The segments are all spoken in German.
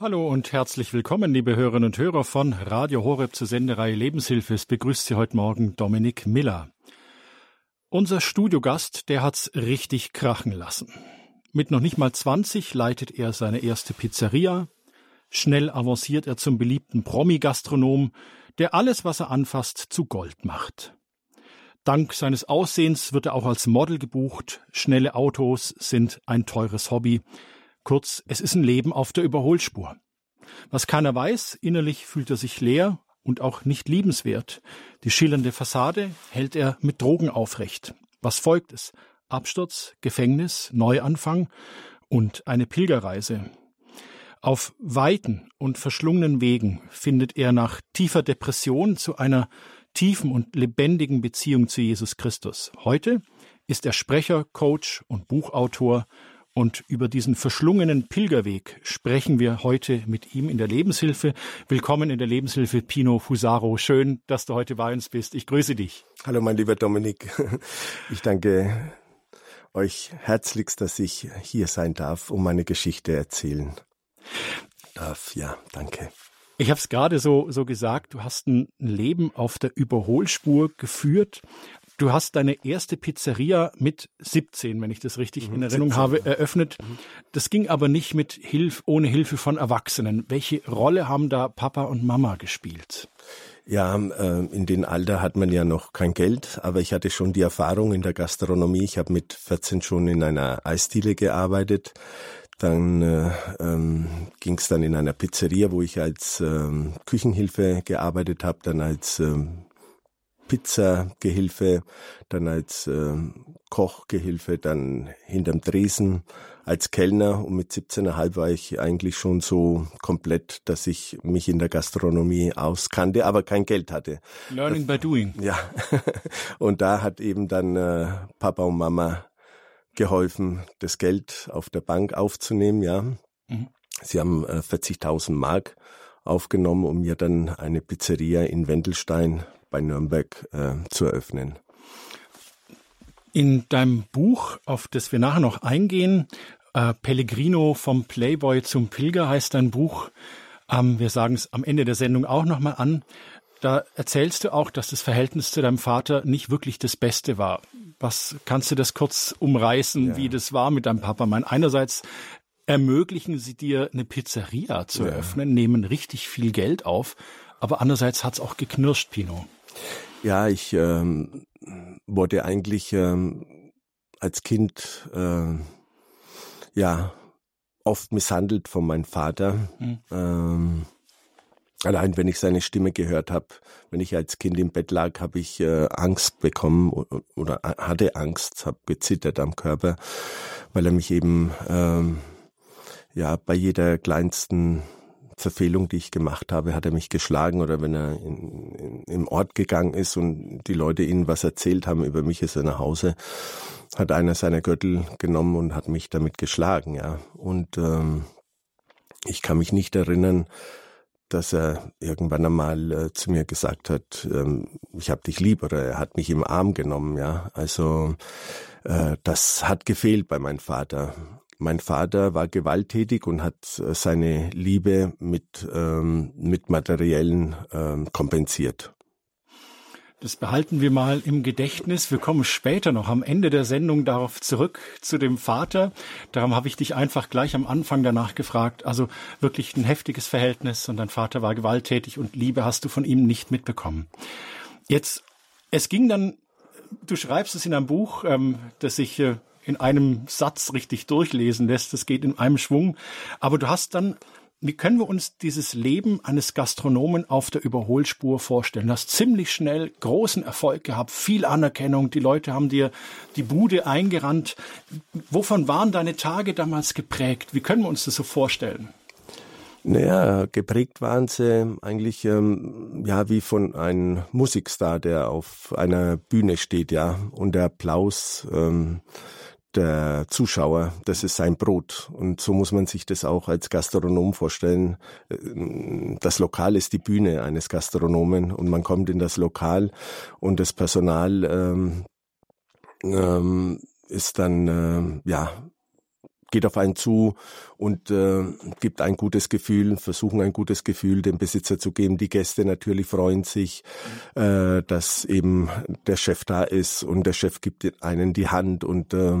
Hallo und herzlich willkommen, liebe Hörerinnen und Hörer von Radio Horeb zur Sendereihe Lebenshilfe. Es begrüßt Sie heute Morgen Dominik Miller. Unser Studiogast, der hat's richtig krachen lassen. Mit noch nicht mal 20 leitet er seine erste Pizzeria. Schnell avanciert er zum beliebten Promi-Gastronom, der alles, was er anfasst, zu Gold macht. Dank seines Aussehens wird er auch als Model gebucht. Schnelle Autos sind ein teures Hobby. Kurz, es ist ein Leben auf der Überholspur. Was keiner weiß, innerlich fühlt er sich leer und auch nicht liebenswert. Die schillernde Fassade hält er mit Drogen aufrecht. Was folgt es? Absturz, Gefängnis, Neuanfang und eine Pilgerreise. Auf weiten und verschlungenen Wegen findet er nach tiefer Depression zu einer tiefen und lebendigen Beziehung zu Jesus Christus. Heute ist er Sprecher, Coach und Buchautor und über diesen verschlungenen Pilgerweg sprechen wir heute mit ihm in der Lebenshilfe. Willkommen in der Lebenshilfe, Pino Fusaro. Schön, dass du heute bei uns bist. Ich grüße dich. Hallo, mein lieber Dominik. Ich danke euch herzlichst, dass ich hier sein darf, um meine Geschichte erzählen darf. Ja, danke. Ich habe es gerade so, so gesagt, du hast ein Leben auf der Überholspur geführt, Du hast deine erste Pizzeria mit 17, wenn ich das richtig mhm, in Erinnerung 17, habe, eröffnet. Mhm. Das ging aber nicht mit Hilfe, ohne Hilfe von Erwachsenen. Welche Rolle haben da Papa und Mama gespielt? Ja, äh, in dem Alter hat man ja noch kein Geld, aber ich hatte schon die Erfahrung in der Gastronomie. Ich habe mit 14 schon in einer Eisdiele gearbeitet. Dann äh, ähm, ging es dann in einer Pizzeria, wo ich als ähm, Küchenhilfe gearbeitet habe, dann als ähm, Pizzagehilfe, dann als äh, Kochgehilfe, dann hinterm Dresen als Kellner und mit 17,5 war ich eigentlich schon so komplett, dass ich mich in der Gastronomie auskannte, aber kein Geld hatte. Learning by doing. Ja. Und da hat eben dann äh, Papa und Mama geholfen, das Geld auf der Bank aufzunehmen, ja. Mhm. Sie haben äh, 40.000 Mark aufgenommen, um mir dann eine Pizzeria in Wendelstein bei Nürnberg äh, zu eröffnen. In deinem Buch, auf das wir nachher noch eingehen, äh, Pellegrino vom Playboy zum Pilger heißt dein Buch. Ähm, wir sagen es am Ende der Sendung auch nochmal an. Da erzählst du auch, dass das Verhältnis zu deinem Vater nicht wirklich das Beste war. Was kannst du das kurz umreißen, ja. wie das war mit deinem Papa? Mein einerseits ermöglichen sie dir eine Pizzeria zu ja. eröffnen, nehmen richtig viel Geld auf, aber andererseits hat's auch geknirscht, Pino. Ja, ich ähm, wurde eigentlich ähm, als Kind äh, ja oft misshandelt von meinem Vater. Mhm. Ähm, allein wenn ich seine Stimme gehört habe, wenn ich als Kind im Bett lag, habe ich äh, Angst bekommen oder, oder hatte Angst, habe gezittert am Körper, weil er mich eben ähm, ja bei jeder kleinsten Verfehlung, die ich gemacht habe, hat er mich geschlagen oder wenn er in, in, im Ort gegangen ist und die Leute ihnen was erzählt haben über mich, ist er nach Hause, hat einer seiner Gürtel genommen und hat mich damit geschlagen, ja. Und ähm, ich kann mich nicht erinnern, dass er irgendwann einmal äh, zu mir gesagt hat, ähm, ich hab dich lieb oder er hat mich im Arm genommen, ja. Also äh, das hat gefehlt bei meinem Vater. Mein Vater war gewalttätig und hat äh, seine Liebe mit, ähm, mit materiellen ähm, kompensiert. Das behalten wir mal im Gedächtnis. Wir kommen später noch am Ende der Sendung darauf zurück zu dem Vater. Darum habe ich dich einfach gleich am Anfang danach gefragt. Also wirklich ein heftiges Verhältnis und dein Vater war gewalttätig und Liebe hast du von ihm nicht mitbekommen. Jetzt, es ging dann, du schreibst es in einem Buch, ähm, das ich äh, in einem Satz richtig durchlesen lässt. Das geht in einem Schwung. Aber du hast dann wie können wir uns dieses Leben eines Gastronomen auf der Überholspur vorstellen? Du hast ziemlich schnell großen Erfolg gehabt, viel Anerkennung, die Leute haben dir die Bude eingerannt. Wovon waren deine Tage damals geprägt? Wie können wir uns das so vorstellen? Naja, geprägt waren sie eigentlich ähm, ja wie von einem Musikstar, der auf einer Bühne steht, ja, und der Applaus ähm, der Zuschauer, das ist sein Brot. Und so muss man sich das auch als Gastronom vorstellen. Das Lokal ist die Bühne eines Gastronomen und man kommt in das Lokal und das Personal ähm, ähm, ist dann äh, ja geht auf einen zu und äh, gibt ein gutes Gefühl, versuchen ein gutes Gefühl dem Besitzer zu geben. Die Gäste natürlich freuen sich, äh, dass eben der Chef da ist und der Chef gibt einen die Hand und äh,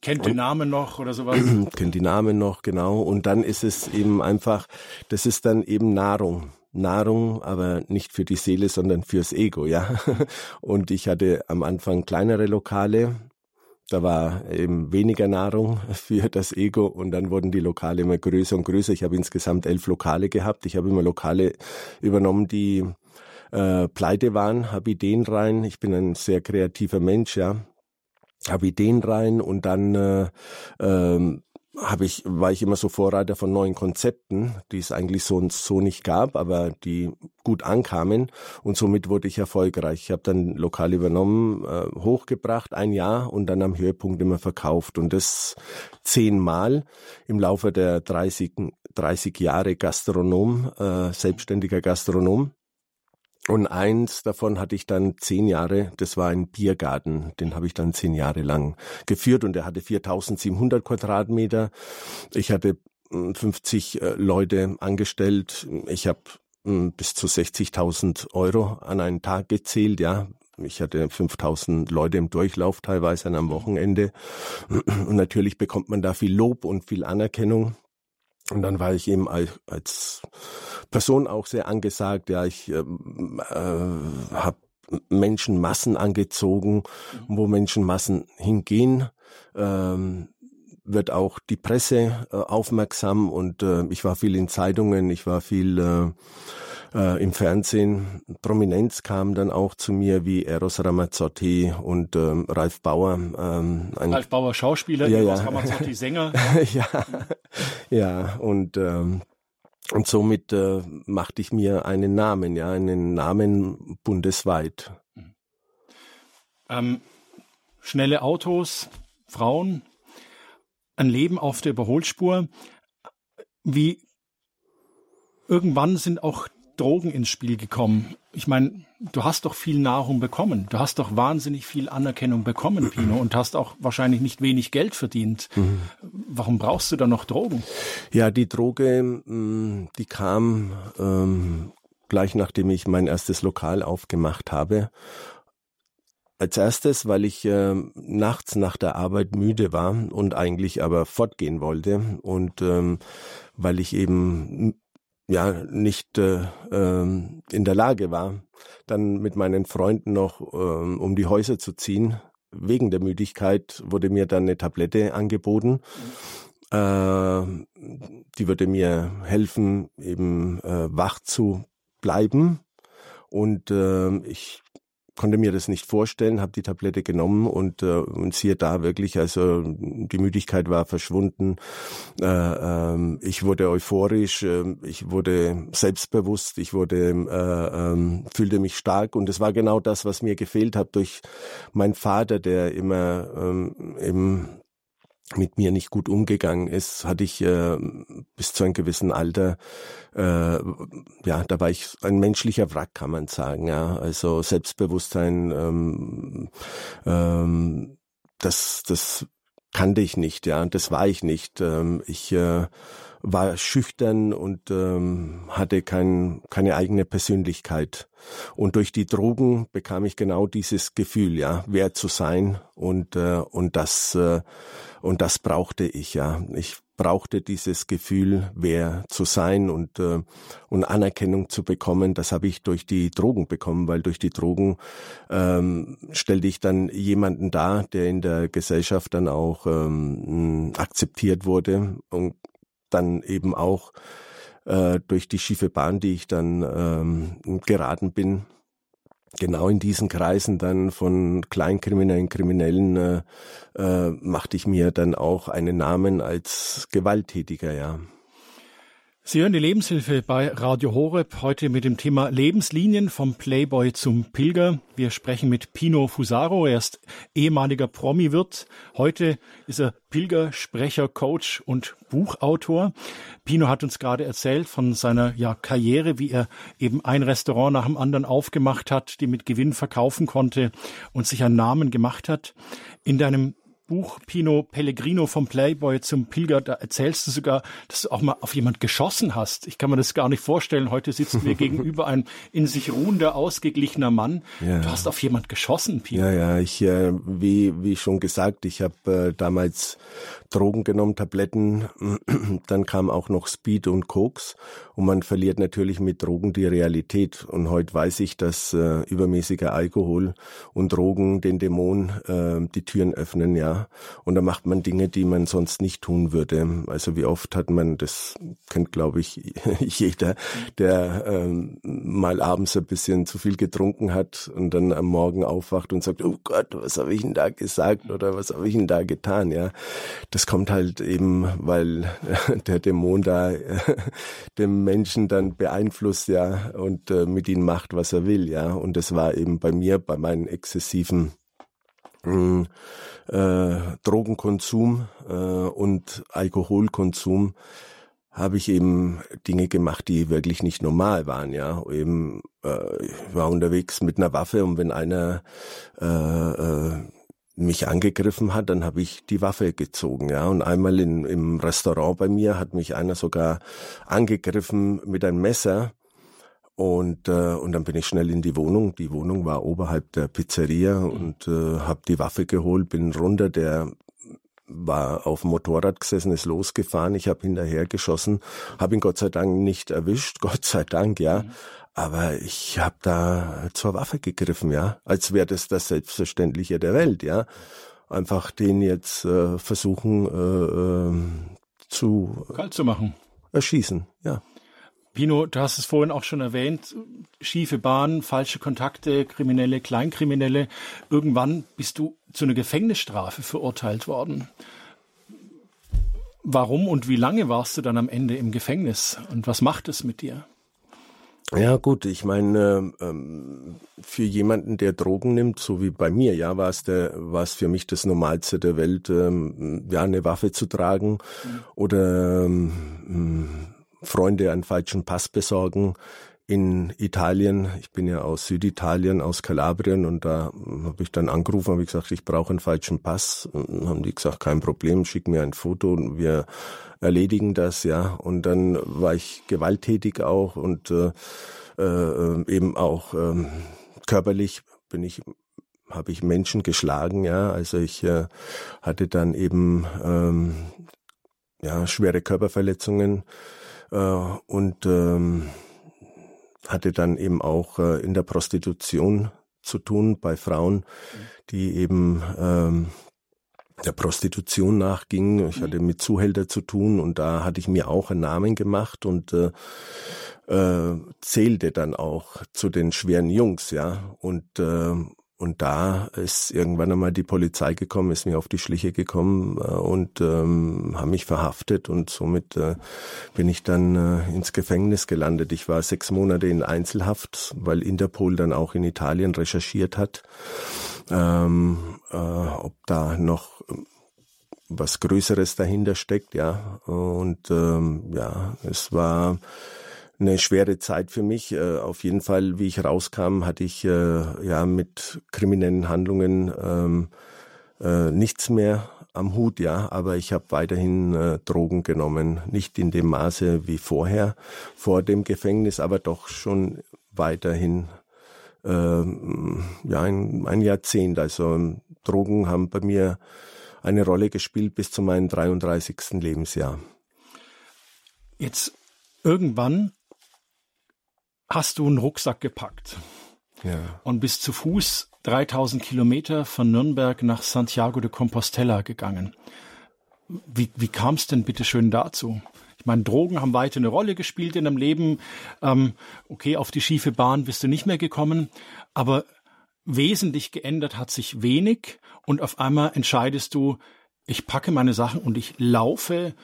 Kennt den Namen noch oder sowas? Kennt die Namen noch, genau. Und dann ist es eben einfach, das ist dann eben Nahrung. Nahrung, aber nicht für die Seele, sondern fürs Ego, ja. Und ich hatte am Anfang kleinere Lokale, da war eben weniger Nahrung für das Ego und dann wurden die Lokale immer größer und größer. Ich habe insgesamt elf Lokale gehabt. Ich habe immer Lokale übernommen, die äh, pleite waren, habe Ideen rein. Ich bin ein sehr kreativer Mensch, ja. Habe Ideen rein und dann äh, ähm, habe ich, war ich immer so Vorreiter von neuen Konzepten, die es eigentlich so und so nicht gab, aber die gut ankamen und somit wurde ich erfolgreich. Ich habe dann lokal übernommen, äh, hochgebracht, ein Jahr und dann am Höhepunkt immer verkauft und das zehnmal im Laufe der 30, 30 Jahre Gastronom, äh, selbstständiger Gastronom. Und eins davon hatte ich dann zehn Jahre, das war ein Biergarten, den habe ich dann zehn Jahre lang geführt und der hatte 4700 Quadratmeter. Ich hatte 50 hm, äh, Leute angestellt. Ich habe hm, bis zu 60.000 Euro an einen Tag gezählt, ja. Ich hatte 5000 Leute im Durchlauf teilweise am Wochenende. Und natürlich bekommt man da viel Lob und viel Anerkennung. Und dann war ich eben als, Person auch sehr angesagt. Ja, ich ähm, äh, habe Menschenmassen angezogen, wo Menschenmassen hingehen. Ähm, wird auch die Presse äh, aufmerksam und äh, ich war viel in Zeitungen, ich war viel äh, äh, im Fernsehen. Prominenz kam dann auch zu mir wie Eros Ramazzotti und ähm, Ralf Bauer. Ähm, ein Ralf Bauer Schauspieler, ja, Eros ja. Ramazzotti Sänger. ja, ja und ähm, und somit äh, machte ich mir einen Namen, ja, einen Namen bundesweit. Ähm, schnelle Autos, Frauen, ein Leben auf der Überholspur. Wie irgendwann sind auch Drogen ins Spiel gekommen. Ich meine, du hast doch viel Nahrung bekommen. Du hast doch wahnsinnig viel Anerkennung bekommen, Pino, und hast auch wahrscheinlich nicht wenig Geld verdient. Mhm. Warum brauchst du da noch Drogen? Ja, die Droge, mm, die kam ähm, gleich nachdem ich mein erstes Lokal aufgemacht habe. Als erstes, weil ich äh, nachts nach der Arbeit müde war und eigentlich aber fortgehen wollte und ähm, weil ich eben ja nicht äh, ähm, in der Lage war, dann mit meinen Freunden noch ähm, um die Häuser zu ziehen. Wegen der Müdigkeit wurde mir dann eine Tablette angeboten. Äh, die würde mir helfen, eben äh, wach zu bleiben. Und äh, ich konnte mir das nicht vorstellen, habe die Tablette genommen und, äh, und siehe da wirklich, also die Müdigkeit war verschwunden. Äh, ähm, ich wurde euphorisch, äh, ich wurde selbstbewusst, ich wurde äh, äh, fühlte mich stark und es war genau das, was mir gefehlt hat durch meinen Vater, der immer ähm, eben mit mir nicht gut umgegangen ist, hatte ich äh, bis zu einem gewissen Alter, äh, ja, da war ich ein menschlicher Wrack, kann man sagen, ja. Also Selbstbewusstsein, ähm, ähm, das, das kannte ich nicht, ja, das war ich nicht. Ähm, ich äh, war schüchtern und ähm, hatte kein, keine eigene Persönlichkeit. Und durch die Drogen bekam ich genau dieses Gefühl, ja, wer zu sein und äh, und das äh, und das brauchte ich ja. Ich brauchte dieses Gefühl, wer zu sein und, äh, und Anerkennung zu bekommen. Das habe ich durch die Drogen bekommen, weil durch die Drogen ähm, stellte ich dann jemanden dar, der in der Gesellschaft dann auch ähm, akzeptiert wurde und dann eben auch äh, durch die schiefe Bahn, die ich dann ähm, geraten bin, genau in diesen Kreisen dann von Kleinkriminellen, Kriminellen äh, äh, machte ich mir dann auch einen Namen als Gewalttätiger, ja. Sie hören die Lebenshilfe bei Radio Horeb heute mit dem Thema Lebenslinien vom Playboy zum Pilger. Wir sprechen mit Pino Fusaro. Er ist ehemaliger Promi-Wirt. Heute ist er Pilger, Sprecher, Coach und Buchautor. Pino hat uns gerade erzählt von seiner ja, Karriere, wie er eben ein Restaurant nach dem anderen aufgemacht hat, die mit Gewinn verkaufen konnte und sich einen Namen gemacht hat. In deinem Buch Pino Pellegrino vom Playboy zum Pilger, da erzählst du sogar, dass du auch mal auf jemand geschossen hast. Ich kann mir das gar nicht vorstellen. Heute sitzt mir gegenüber ein in sich ruhender, ausgeglichener Mann. Ja. Du hast auf jemand geschossen, Pino. Ja, ja, ich, äh, wie, wie schon gesagt, ich habe äh, damals Drogen genommen, Tabletten, dann kam auch noch Speed und Koks und man verliert natürlich mit Drogen die Realität. Und heute weiß ich, dass äh, übermäßiger Alkohol und Drogen den Dämon äh, die Türen öffnen, ja. Und da macht man Dinge, die man sonst nicht tun würde. Also wie oft hat man, das kennt glaube ich jeder, der äh, mal abends ein bisschen zu viel getrunken hat und dann am Morgen aufwacht und sagt, oh Gott, was habe ich denn da gesagt oder was habe ich denn da getan, ja. Das das kommt halt eben, weil der Dämon da dem Menschen dann beeinflusst, ja, und äh, mit ihm macht, was er will, ja. Und das war eben bei mir, bei meinem exzessiven mm, äh, Drogenkonsum äh, und Alkoholkonsum habe ich eben Dinge gemacht, die wirklich nicht normal waren, ja. Eben äh, ich war unterwegs mit einer Waffe und wenn einer äh, äh, mich angegriffen hat, dann habe ich die Waffe gezogen, ja. Und einmal in, im Restaurant bei mir hat mich einer sogar angegriffen mit einem Messer. Und, äh, und dann bin ich schnell in die Wohnung. Die Wohnung war oberhalb der Pizzeria und äh, habe die Waffe geholt, bin runter. Der war auf dem Motorrad gesessen, ist losgefahren. Ich habe hinterher geschossen, habe ihn Gott sei Dank nicht erwischt, Gott sei Dank, ja. Mhm. Aber ich habe da zur Waffe gegriffen, ja, als wäre das das Selbstverständliche der Welt, ja. Einfach den jetzt äh, versuchen äh, äh, zu kalt zu machen, erschießen, ja. Pino, du hast es vorhin auch schon erwähnt, schiefe Bahn, falsche Kontakte, Kriminelle, Kleinkriminelle. Irgendwann bist du zu einer Gefängnisstrafe verurteilt worden. Warum und wie lange warst du dann am Ende im Gefängnis und was macht es mit dir? Ja gut, ich meine, ähm, für jemanden, der Drogen nimmt, so wie bei mir, ja, war es der, war es für mich das Normalste der Welt, ähm, ja, eine Waffe zu tragen mhm. oder ähm, Freunde einen falschen Pass besorgen in Italien. Ich bin ja aus Süditalien, aus Kalabrien und da habe ich dann angerufen, habe ich gesagt, ich brauche einen falschen Pass. Und haben die gesagt, kein Problem, schick mir ein Foto und wir erledigen das, ja. Und dann war ich gewalttätig auch und äh, äh, eben auch äh, körperlich bin ich habe ich Menschen geschlagen, ja. Also ich äh, hatte dann eben ähm, ja schwere Körperverletzungen äh, und ähm, hatte dann eben auch äh, in der Prostitution zu tun bei Frauen, die eben ähm, der Prostitution nachgingen. Ich hatte mit Zuhälter zu tun und da hatte ich mir auch einen Namen gemacht und äh, äh, zählte dann auch zu den schweren Jungs, ja. Und äh, und da ist irgendwann einmal die Polizei gekommen, ist mir auf die Schliche gekommen äh, und ähm, haben mich verhaftet und somit äh, bin ich dann äh, ins Gefängnis gelandet. Ich war sechs Monate in Einzelhaft, weil Interpol dann auch in Italien recherchiert hat, ähm, äh, ob da noch was Größeres dahinter steckt, ja. Und ähm, ja, es war eine schwere Zeit für mich. Äh, auf jeden Fall, wie ich rauskam, hatte ich äh, ja mit kriminellen Handlungen ähm, äh, nichts mehr am Hut, ja, aber ich habe weiterhin äh, Drogen genommen, nicht in dem Maße wie vorher, vor dem Gefängnis, aber doch schon weiterhin äh, ja ein, ein Jahrzehnt. Also Drogen haben bei mir eine Rolle gespielt bis zu meinem 33. Lebensjahr. Jetzt irgendwann hast du einen Rucksack gepackt ja. und bist zu Fuß 3000 Kilometer von Nürnberg nach Santiago de Compostela gegangen. Wie, wie kam es denn bitte schön dazu? Ich meine, Drogen haben weiter eine Rolle gespielt in deinem Leben. Ähm, okay, auf die schiefe Bahn bist du nicht mehr gekommen, aber wesentlich geändert hat sich wenig und auf einmal entscheidest du, ich packe meine Sachen und ich laufe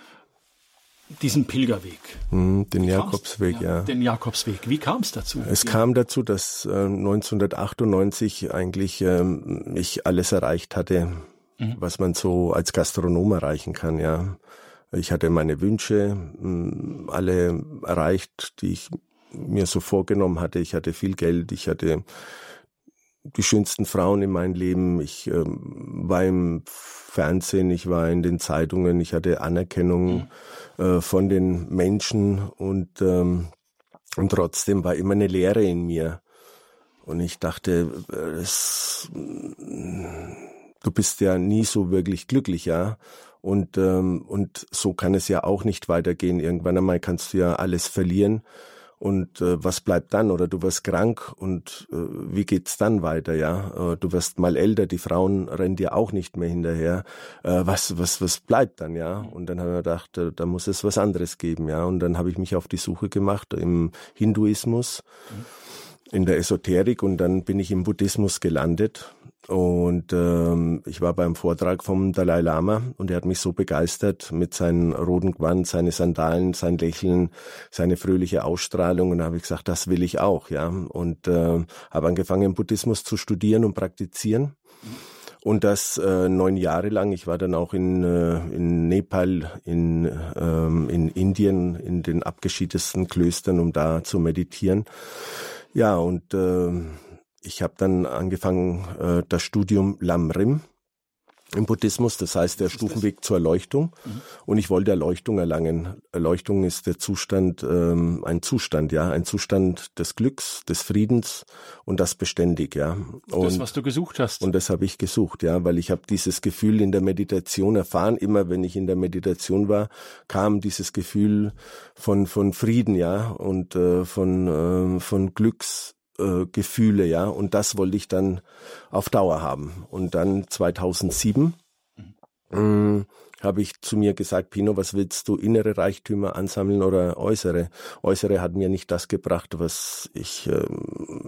diesen Pilgerweg. Hm, den Jakobsweg, ja, ja, Den Jakobsweg. Wie kam es dazu? Es ja. kam dazu, dass äh, 1998 eigentlich ähm, ich alles erreicht hatte, mhm. was man so als Gastronom erreichen kann, ja. Ich hatte meine Wünsche mh, hm, alle erreicht, die ich mir so vorgenommen hatte. Ich hatte viel Geld, ich hatte die schönsten Frauen in meinem Leben. Ich ähm, war im Fernsehen, ich war in den Zeitungen, ich hatte Anerkennung mhm. Äh, von den Menschen und, ähm, und trotzdem war immer eine Leere in mir. Und ich dachte, äh, es, du bist ja nie so wirklich glücklich, ja. Und, ähm, und so kann es ja auch nicht weitergehen. Irgendwann einmal kannst du ja alles verlieren. Und äh, was bleibt dann? Oder du wirst krank und äh, wie geht's dann weiter? Ja, äh, du wirst mal älter, die Frauen rennen dir auch nicht mehr hinterher. Äh, was was was bleibt dann? Ja, und dann habe ich gedacht, äh, da muss es was anderes geben. Ja, und dann habe ich mich auf die Suche gemacht im Hinduismus. Mhm in der Esoterik und dann bin ich im Buddhismus gelandet. Und ähm, ich war beim Vortrag vom Dalai Lama und er hat mich so begeistert mit seinem roten Gewand, seine Sandalen, sein Lächeln, seine fröhliche Ausstrahlung. Und da habe ich gesagt, das will ich auch, ja. Und äh, habe angefangen, Buddhismus zu studieren und praktizieren. Und das äh, neun Jahre lang. Ich war dann auch in, äh, in Nepal, in, ähm, in Indien, in den abgeschiedesten Klöstern, um da zu meditieren. Ja, und äh, ich habe dann angefangen, äh, das Studium Lamrim im Buddhismus, das heißt der Stufenweg zur Erleuchtung. Mhm. Und ich wollte Erleuchtung erlangen. Erleuchtung ist der Zustand, ähm, ein Zustand, ja, ein Zustand des Glücks, des Friedens und das beständig, ja. Und, das, was du gesucht hast. Und das habe ich gesucht, ja, weil ich habe dieses Gefühl in der Meditation erfahren. Immer wenn ich in der Meditation war, kam dieses Gefühl von von Frieden, ja, und äh, von äh, von Glücks äh, Gefühle, ja. Und das wollte ich dann auf Dauer haben. Und dann 2007 mhm. äh, habe ich zu mir gesagt, Pino, was willst du, innere Reichtümer ansammeln oder äußere? Äußere hat mir nicht das gebracht, was ich äh,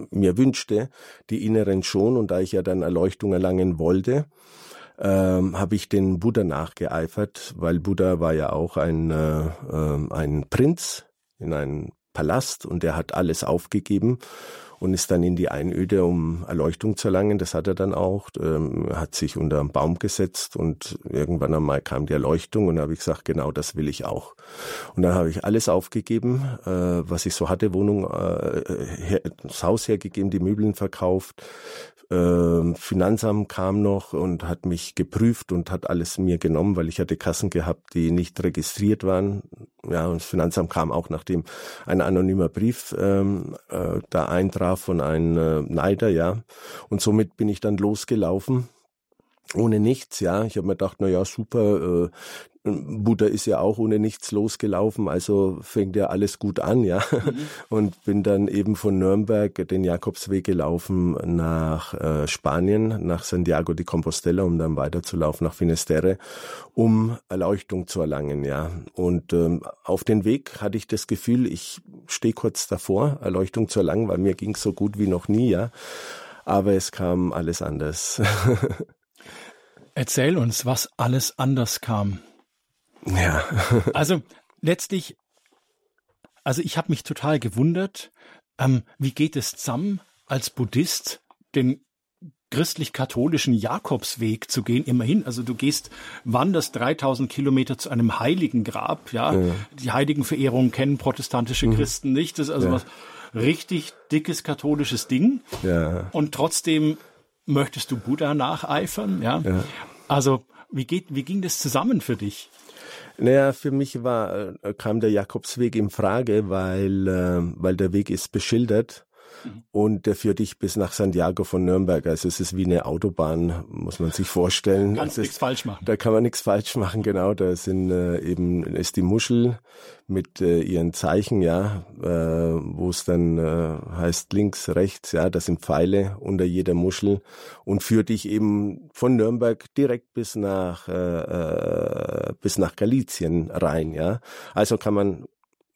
mir wünschte, die inneren schon. Und da ich ja dann Erleuchtung erlangen wollte, ähm, habe ich den Buddha nachgeeifert, weil Buddha war ja auch ein, äh, äh, ein Prinz in einem Palast und der hat alles aufgegeben und ist dann in die Einöde, um Erleuchtung zu erlangen. Das hat er dann auch, ähm, hat sich unter einen Baum gesetzt und irgendwann einmal kam die Erleuchtung und da habe ich gesagt, genau das will ich auch. Und dann habe ich alles aufgegeben, äh, was ich so hatte, Wohnung, äh, her, das Haus hergegeben, die Möbeln verkauft, äh, Finanzamt kam noch und hat mich geprüft und hat alles mir genommen, weil ich hatte Kassen gehabt, die nicht registriert waren. Ja, und das Finanzamt kam auch, nachdem ein anonymer Brief ähm, äh, da eintraf von einem äh, Neider, ja. Und somit bin ich dann losgelaufen ohne nichts, ja. Ich habe mir gedacht, na ja, super, äh, Buddha ist ja auch ohne nichts losgelaufen, also fängt ja alles gut an, ja. Mhm. Und bin dann eben von Nürnberg den Jakobsweg gelaufen nach äh, Spanien, nach Santiago de Compostela, um dann weiterzulaufen nach Finisterre, um Erleuchtung zu erlangen, ja. Und ähm, auf den Weg hatte ich das Gefühl, ich stehe kurz davor, Erleuchtung zu erlangen, weil mir ging so gut wie noch nie, ja. Aber es kam alles anders. Erzähl uns, was alles anders kam. Ja. also letztlich, also ich habe mich total gewundert, ähm, wie geht es zusammen, als Buddhist den christlich-katholischen Jakobsweg zu gehen, immerhin. Also du gehst, wanderst 3000 Kilometer zu einem heiligen Grab, ja. ja. Die Heiligenverehrung kennen protestantische mhm. Christen nicht. Das ist also ja. was richtig dickes katholisches Ding. Ja. Und trotzdem möchtest du Buddha nacheifern, ja. ja. Also, wie geht, wie ging das zusammen für dich? Naja, für mich war, äh, kam der Jakobsweg in Frage, weil, äh, weil der Weg ist beschildert Mhm. Und der führt dich bis nach Santiago von Nürnberg. Also es ist wie eine Autobahn, muss man sich vorstellen. Kannst nichts falsch machen. Da kann man nichts falsch machen, genau. Da sind äh, eben ist die Muschel mit äh, ihren Zeichen, ja, äh, wo es dann äh, heißt links, rechts, ja, das sind Pfeile unter jeder Muschel und führt dich eben von Nürnberg direkt bis nach äh, äh, bis nach Galizien rein, ja. Also kann man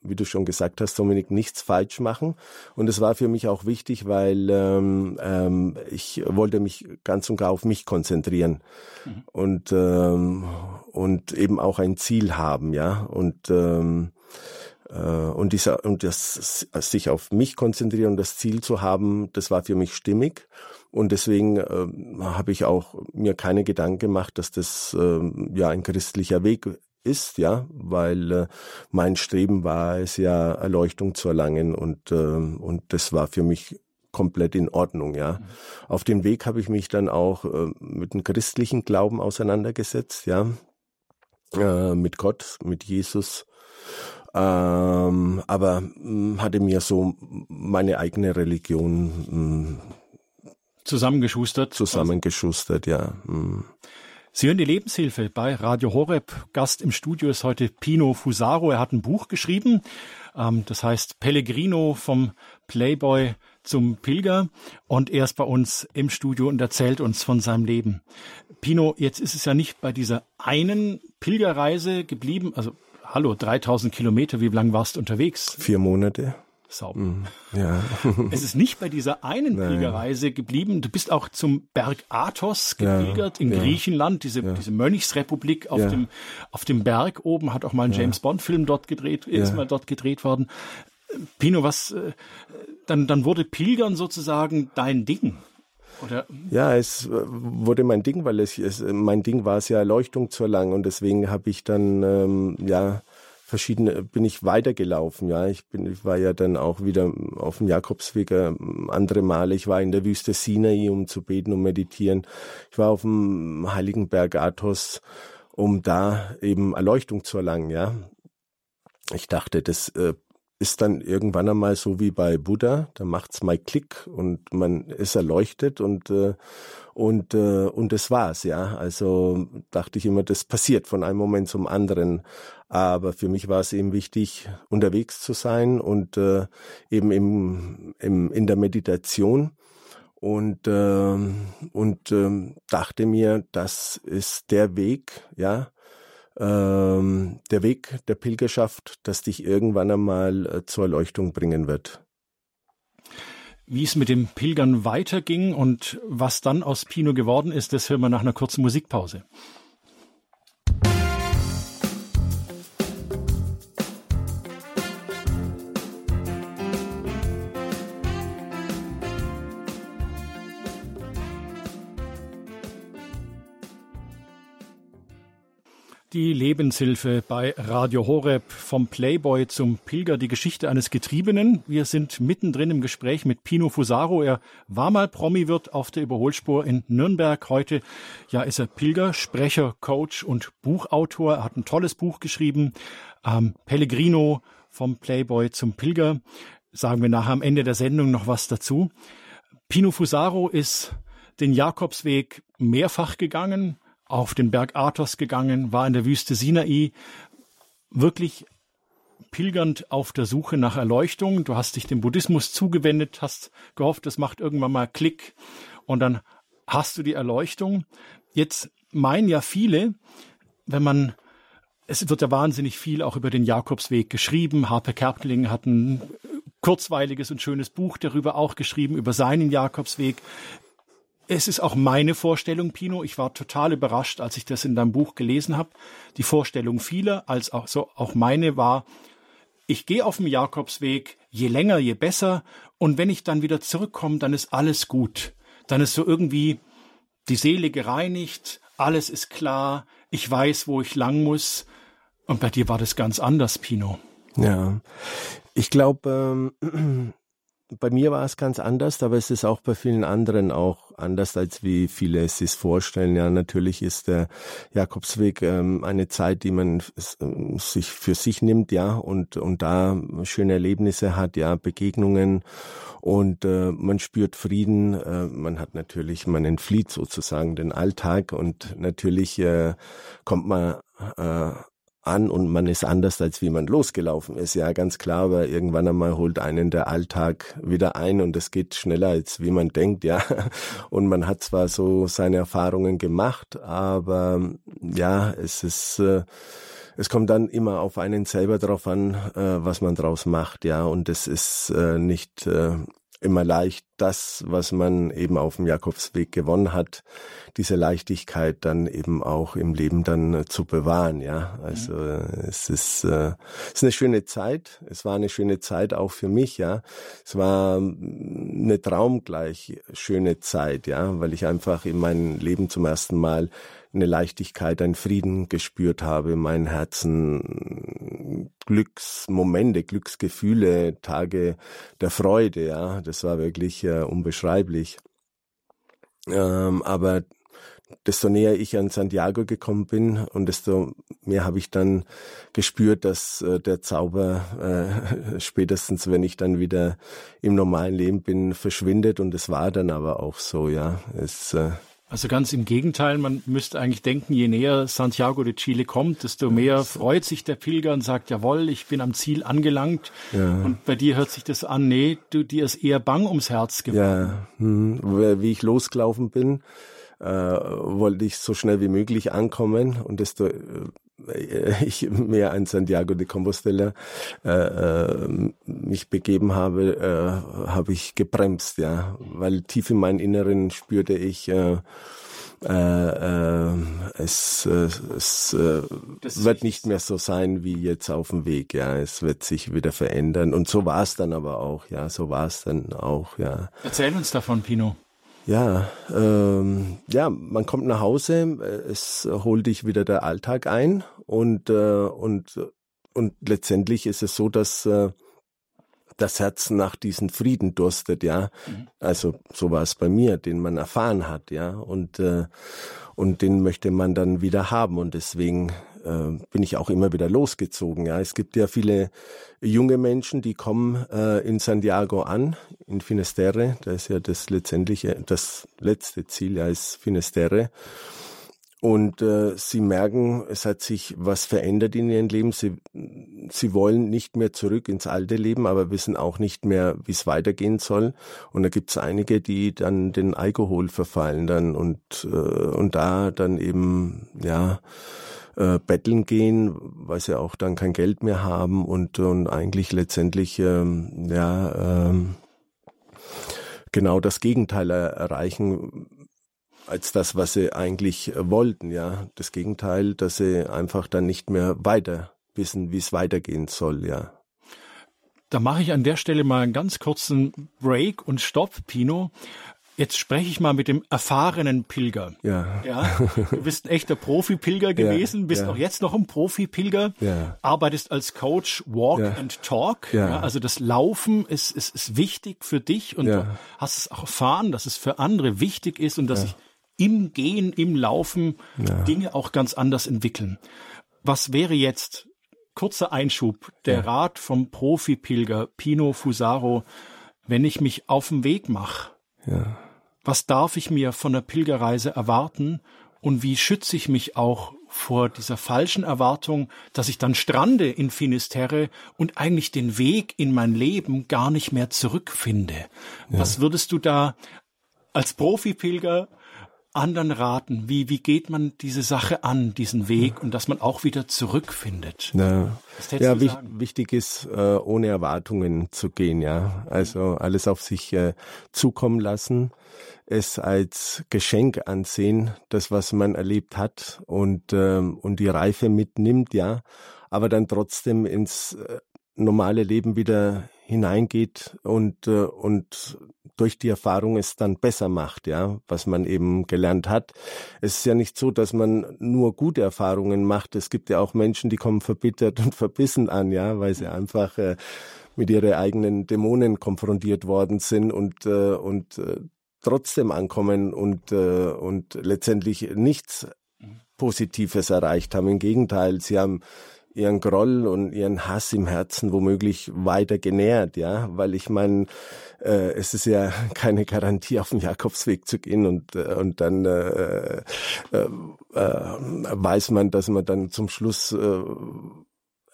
wie du schon gesagt hast, Dominik, nichts falsch machen. Und es war für mich auch wichtig, weil ähm, ähm, ich wollte mich ganz und gar auf mich konzentrieren mhm. und ähm, und eben auch ein Ziel haben, ja und ähm, äh, und dieser und das sich auf mich konzentrieren und das Ziel zu haben, das war für mich stimmig. Und deswegen äh, habe ich auch mir keine Gedanken gemacht, dass das äh, ja ein christlicher Weg ist, ja, weil äh, mein Streben war es ja, Erleuchtung zu erlangen und, äh, und das war für mich komplett in Ordnung, ja. Mhm. Auf dem Weg habe ich mich dann auch äh, mit dem christlichen Glauben auseinandergesetzt, ja. Äh, mit Gott, mit Jesus. Ähm, aber mh, hm, hatte mir so meine eigene Religion mh, hm, zusammengeschustert. Zusammengeschustert, ja. Mh. Sie hören die Lebenshilfe bei Radio Horeb. Gast im Studio ist heute Pino Fusaro. Er hat ein Buch geschrieben, ähm, das heißt Pellegrino vom Playboy zum Pilger. Und er ist bei uns im Studio und erzählt uns von seinem Leben. Pino, jetzt ist es ja nicht bei dieser einen Pilgerreise geblieben. Also, hallo, 3000 Kilometer. Wie lang warst du unterwegs? Vier Monate sauber. Mm, ja. es ist nicht bei dieser einen Pilgerreise geblieben. Du bist auch zum Berg Athos gepilgert ja, in ja, Griechenland, diese, diese Mönchsrepublik auf, dem, auf dem Berg oben, hat auch mal ein James Bond-Film dort gedreht, ist mal dort gedreht worden. Pino, was, äh, dann, dann wurde Pilgern sozusagen dein Ding. Oder? Ja, es äh, wurde mein Ding, weil es, es mein Ding war es ja Erleuchtung zu erlangen und deswegen habe ich dann ähm, ja verschiedene bin ich weitergelaufen. Ja, ich bin, ich war ja dann auch wieder auf dem Jakobsweg äh, andere Male. Ich war in der Wüste Sinai, um zu beten, um meditieren. Ich war auf dem Heiligen Berg Athos, um da eben Erleuchtung zu erlangen. Ja, ich dachte, das äh, ist dann irgendwann einmal so wie bei Buddha, da macht's mal Klick und man ist erleuchtet und äh, und äh, und das war's, ja. Also dachte ich immer, das passiert von einem Moment zum anderen. Aber für mich war es eben wichtig, unterwegs zu sein und äh, eben im, im, in der Meditation und äh, und äh, dachte mir, das ist der Weg, ja, ähm, der Weg der Pilgerschaft, das dich irgendwann einmal äh, zur Erleuchtung bringen wird. Wie es mit dem Pilgern weiterging und was dann aus Pino geworden ist, das hören wir nach einer kurzen Musikpause. Die Lebenshilfe bei Radio Horeb vom Playboy zum Pilger, die Geschichte eines Getriebenen. Wir sind mittendrin im Gespräch mit Pino Fusaro. Er war mal Promi-Wirt auf der Überholspur in Nürnberg. Heute ja, ist er Pilger, Sprecher, Coach und Buchautor. Er hat ein tolles Buch geschrieben, ähm, Pellegrino vom Playboy zum Pilger. Sagen wir nachher am Ende der Sendung noch was dazu. Pino Fusaro ist den Jakobsweg mehrfach gegangen, auf den Berg Athos gegangen, war in der Wüste Sinai, wirklich pilgernd auf der Suche nach Erleuchtung. Du hast dich dem Buddhismus zugewendet, hast gehofft, es macht irgendwann mal Klick und dann hast du die Erleuchtung. Jetzt meinen ja viele, wenn man es wird ja wahnsinnig viel auch über den Jakobsweg geschrieben. Harper Kerkeling hat ein kurzweiliges und schönes Buch darüber auch geschrieben, über seinen Jakobsweg. Es ist auch meine Vorstellung, Pino. Ich war total überrascht, als ich das in deinem Buch gelesen habe. Die Vorstellung vieler, als auch so auch meine war, ich gehe auf dem Jakobsweg, je länger, je besser. Und wenn ich dann wieder zurückkomme, dann ist alles gut. Dann ist so irgendwie die Seele gereinigt, alles ist klar, ich weiß, wo ich lang muss. Und bei dir war das ganz anders, Pino. Ja, ich glaube, ähm, bei mir war es ganz anders, aber es ist auch bei vielen anderen auch anders, als wie viele es sich vorstellen. Ja, natürlich ist der Jakobsweg ähm, eine Zeit, die man äh, sich für sich nimmt, ja, und, und da schöne Erlebnisse hat, ja, Begegnungen und äh, man spürt Frieden. Äh, man hat natürlich, man entflieht sozusagen den Alltag und natürlich äh, kommt man äh, an und man ist anders, als wie man losgelaufen ist. Ja, ganz klar, aber irgendwann einmal holt einen der Alltag wieder ein und es geht schneller, als wie man denkt, ja. Und man hat zwar so seine Erfahrungen gemacht, aber ja, es ist, äh, es kommt dann immer auf einen selber drauf an, äh, was man draus macht, ja. Und es ist äh, nicht äh, immer leicht, das, was man eben auf dem Jakobsweg gewonnen hat, diese Leichtigkeit dann eben auch im Leben dann äh, zu bewahren, ja. Also mhm. es ist, äh, es ist eine schöne Zeit. Es war eine schöne Zeit auch für mich, ja. Es war mm, eine traumgleich schöne Zeit, ja, weil ich einfach in meinem Leben zum ersten Mal eine Leichtigkeit, einen Frieden gespürt habe, mein Herzen Glücksmomente, Glücksgefühle, Tage der Freude, ja. Das war wirklich äh, unbeschreiblich. Ähm, aber desto näher ich an Santiago gekommen bin und desto mehr habe ich dann gespürt, dass äh, der Zauber äh, spätestens, wenn ich dann wieder im normalen Leben bin, verschwindet und es war dann aber auch so, ja. Es, äh, also ganz im Gegenteil, man müsste eigentlich denken, je näher Santiago de Chile kommt, desto mehr freut sich der Pilger und sagt, jawohl, ich bin am Ziel angelangt. Ja. Und bei dir hört sich das an, nee, du, dir ist eher bang ums Herz geworden. Ja, hm. wie ich losgelaufen bin, äh, wollte ich so schnell wie möglich ankommen und desto äh, ich mehr an Santiago de Compostela äh, äh, mich begeben habe, äh, habe ich gebremst, ja, weil tief in meinem Inneren spürte ich, äh, äh, äh, es, äh, es äh, wird nicht mehr so sein wie jetzt auf dem Weg, ja. Es wird sich wieder verändern. Und so war es dann aber auch, ja. So war es dann auch, ja. Erzähl uns davon, Pino. Ja, ähm, ja, man kommt nach Hause, äh, es holt dich wieder der Alltag ein und äh, und und letztendlich ist es so, dass äh, das Herz nach diesem Frieden durstet, ja. Mhm. Also so war es bei mir, den man erfahren hat, ja. Und äh, und den möchte man dann wieder haben und deswegen äh, bin ich auch immer wieder losgezogen. Ja, es gibt ja viele junge Menschen, die kommen äh, in Santiago an, in Finisterre. Da ist ja das letztendliche, das letzte Ziel, ja, ist Finisterre. Und äh, sie merken, es hat sich was verändert in ihrem Leben. Sie, sie wollen nicht mehr zurück ins alte Leben, aber wissen auch nicht mehr, wie es weitergehen soll. Und da gibt es einige, die dann den Alkohol verfallen dann und, äh, und da dann eben, ja, äh, betteln gehen, weil sie auch dann kein Geld mehr haben und, und eigentlich letztendlich ähm, ja ähm, genau das Gegenteil erreichen als das, was sie eigentlich wollten, ja. Das Gegenteil, dass sie einfach dann nicht mehr weiter wissen, wie es weitergehen soll, ja. Da mache ich an der Stelle mal einen ganz kurzen Break und Stopp, Pino. Jetzt spreche ich mal mit dem erfahrenen Pilger. Ja. ja du bist ein echter Profi-Pilger gewesen, ja, bist ja. auch jetzt noch ein Profi-Pilger, ja. arbeitest als Coach Walk and Talk. Ja. also das Laufen ist, ist, ist wichtig für dich und du hast es auch erfahren, dass es für andere wichtig ist und dass sich im Gehen, im Laufen Dinge auch ganz anders entwickeln. Was wäre jetzt, kurzer Einschub, der Rat vom Profi-Pilger Pino Fusaro, wenn ich mich auf den Weg mache? Ja. Was darf ich mir von der Pilgerreise erwarten und wie schütze ich mich auch vor dieser falschen Erwartung, dass ich dann strande in Finisterre und eigentlich den Weg in mein Leben gar nicht mehr zurückfinde. Ja. Was würdest du da als Profipilger anderen raten? Wie, wie geht man diese Sache an, diesen Weg und dass man auch wieder zurückfindet? Ja, ja wich, wichtig ist, äh, ohne Erwartungen zu gehen, ja. Also alles auf sich äh, zukommen lassen, es als Geschenk ansehen, das, was man erlebt hat und, ähm, und die Reife mitnimmt, ja. Aber dann trotzdem ins äh, normale Leben wieder hineingeht und, äh, und durch die Erfahrung es dann besser macht, ja, was man eben gelernt hat. Es ist ja nicht so, dass man nur gute Erfahrungen macht. Es gibt ja auch Menschen, die kommen verbittert und verbissen an, ja, weil sie einfach äh, mit ihren eigenen Dämonen konfrontiert worden sind und, äh, und äh, trotzdem ankommen und, äh, und letztendlich nichts Positives erreicht haben. Im Gegenteil, sie haben ihren Groll und ihren Hass im Herzen womöglich weiter genährt, ja, weil ich meine, äh, es ist ja keine Garantie, auf den Jakobsweg zu gehen und äh, und dann äh, äh, äh, weiß man, dass man dann zum Schluss äh,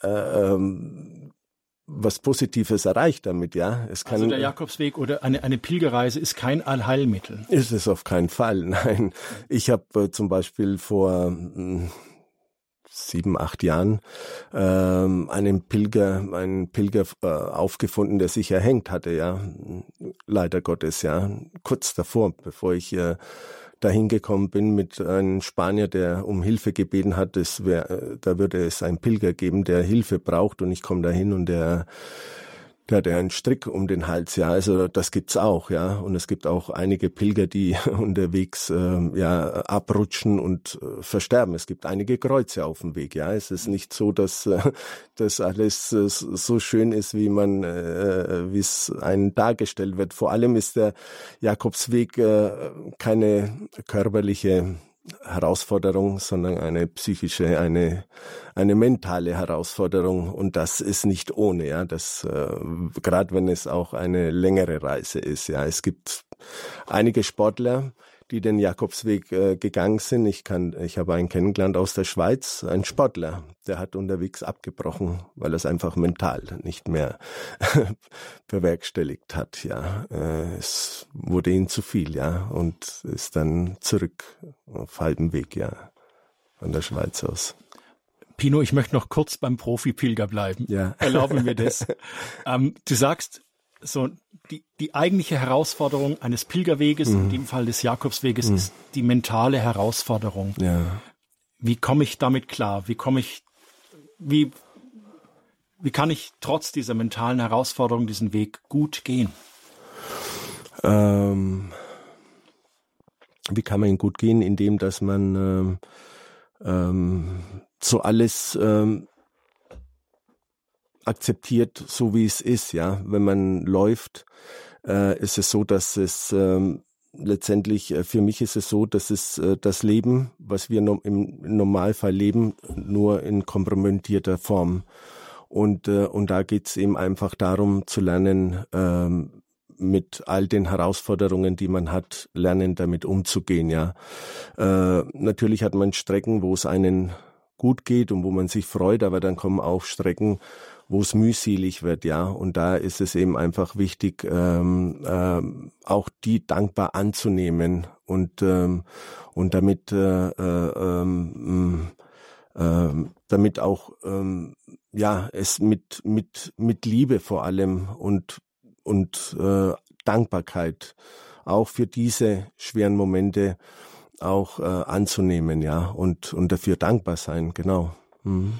äh, ähm, was Positives erreicht damit, ja. Es kann, also der Jakobsweg oder eine, eine Pilgerreise ist kein Allheilmittel. Ist es auf keinen Fall, nein. Ich habe äh, zum Beispiel vor hm, sieben, acht Jahren ähm, einen Pilger, einen Pilger äh, aufgefunden, der sich erhängt hatte, ja, leider Gottes, ja, kurz davor, bevor ich äh, dahin gekommen bin mit einem Spanier, der um Hilfe gebeten hat, es wär, äh, da würde es einen Pilger geben, der Hilfe braucht und ich komme dahin und der der hat ja einen Strick um den Hals, ja, also das gibt's auch, ja, und es gibt auch einige Pilger, die unterwegs äh, ja abrutschen und äh, versterben. Es gibt einige Kreuze auf dem Weg, ja. Es ist nicht so, dass äh, das alles äh, so schön ist, wie man, äh, wie es einem dargestellt wird. Vor allem ist der Jakobsweg äh, keine körperliche Herausforderung, sondern eine psychische, eine eine mentale Herausforderung. Und das ist nicht ohne, ja, das äh, gerade wenn es auch eine längere Reise ist, ja, es gibt einige Sportler, die den Jakobsweg äh, gegangen sind. Ich kann, ich habe einen kennengelernt aus der Schweiz, ein Sportler, der hat unterwegs abgebrochen, weil er es einfach mental nicht mehr bewerkstelligt hat. Ja, äh, es wurde ihm zu viel, ja, und ist dann zurück auf halbem Weg, ja, von der Schweiz aus. Pino, ich möchte noch kurz beim Profi-Pilger bleiben. Ja. Erlaube mir das. ähm, du sagst, so die, die eigentliche Herausforderung eines Pilgerweges, mhm. in dem Fall des Jakobsweges, mhm. ist die mentale Herausforderung. Ja. Wie komme ich damit klar? Wie komme ich, wie, wie kann ich trotz dieser mentalen Herausforderung diesen Weg gut gehen? Ähm, wie kann man ihn gut gehen, indem dass man ähm, ähm, so alles ähm, akzeptiert, so wie es ist, ja. Wenn man läuft, äh, ist es so, dass es ähm, letztendlich äh, für mich ist es so, dass es äh, das Leben, was wir im Normalfall leben, nur in kompromittierter Form. Und, äh, und da geht's eben einfach darum zu lernen, ähm, mit all den Herausforderungen, die man hat, lernen damit umzugehen, ja. Äh, natürlich hat man Strecken, wo es einen gut geht und wo man sich freut, aber dann kommen auch Strecken, wo es mühselig wird, ja. Und da ist es eben einfach wichtig, ähm, ähm, auch die dankbar anzunehmen und ähm, und damit äh, äh, ähm, äh, damit auch ähm, ja es mit mit mit Liebe vor allem und und äh, Dankbarkeit auch für diese schweren Momente auch äh, anzunehmen, ja, und, und dafür dankbar sein, genau. Mhm.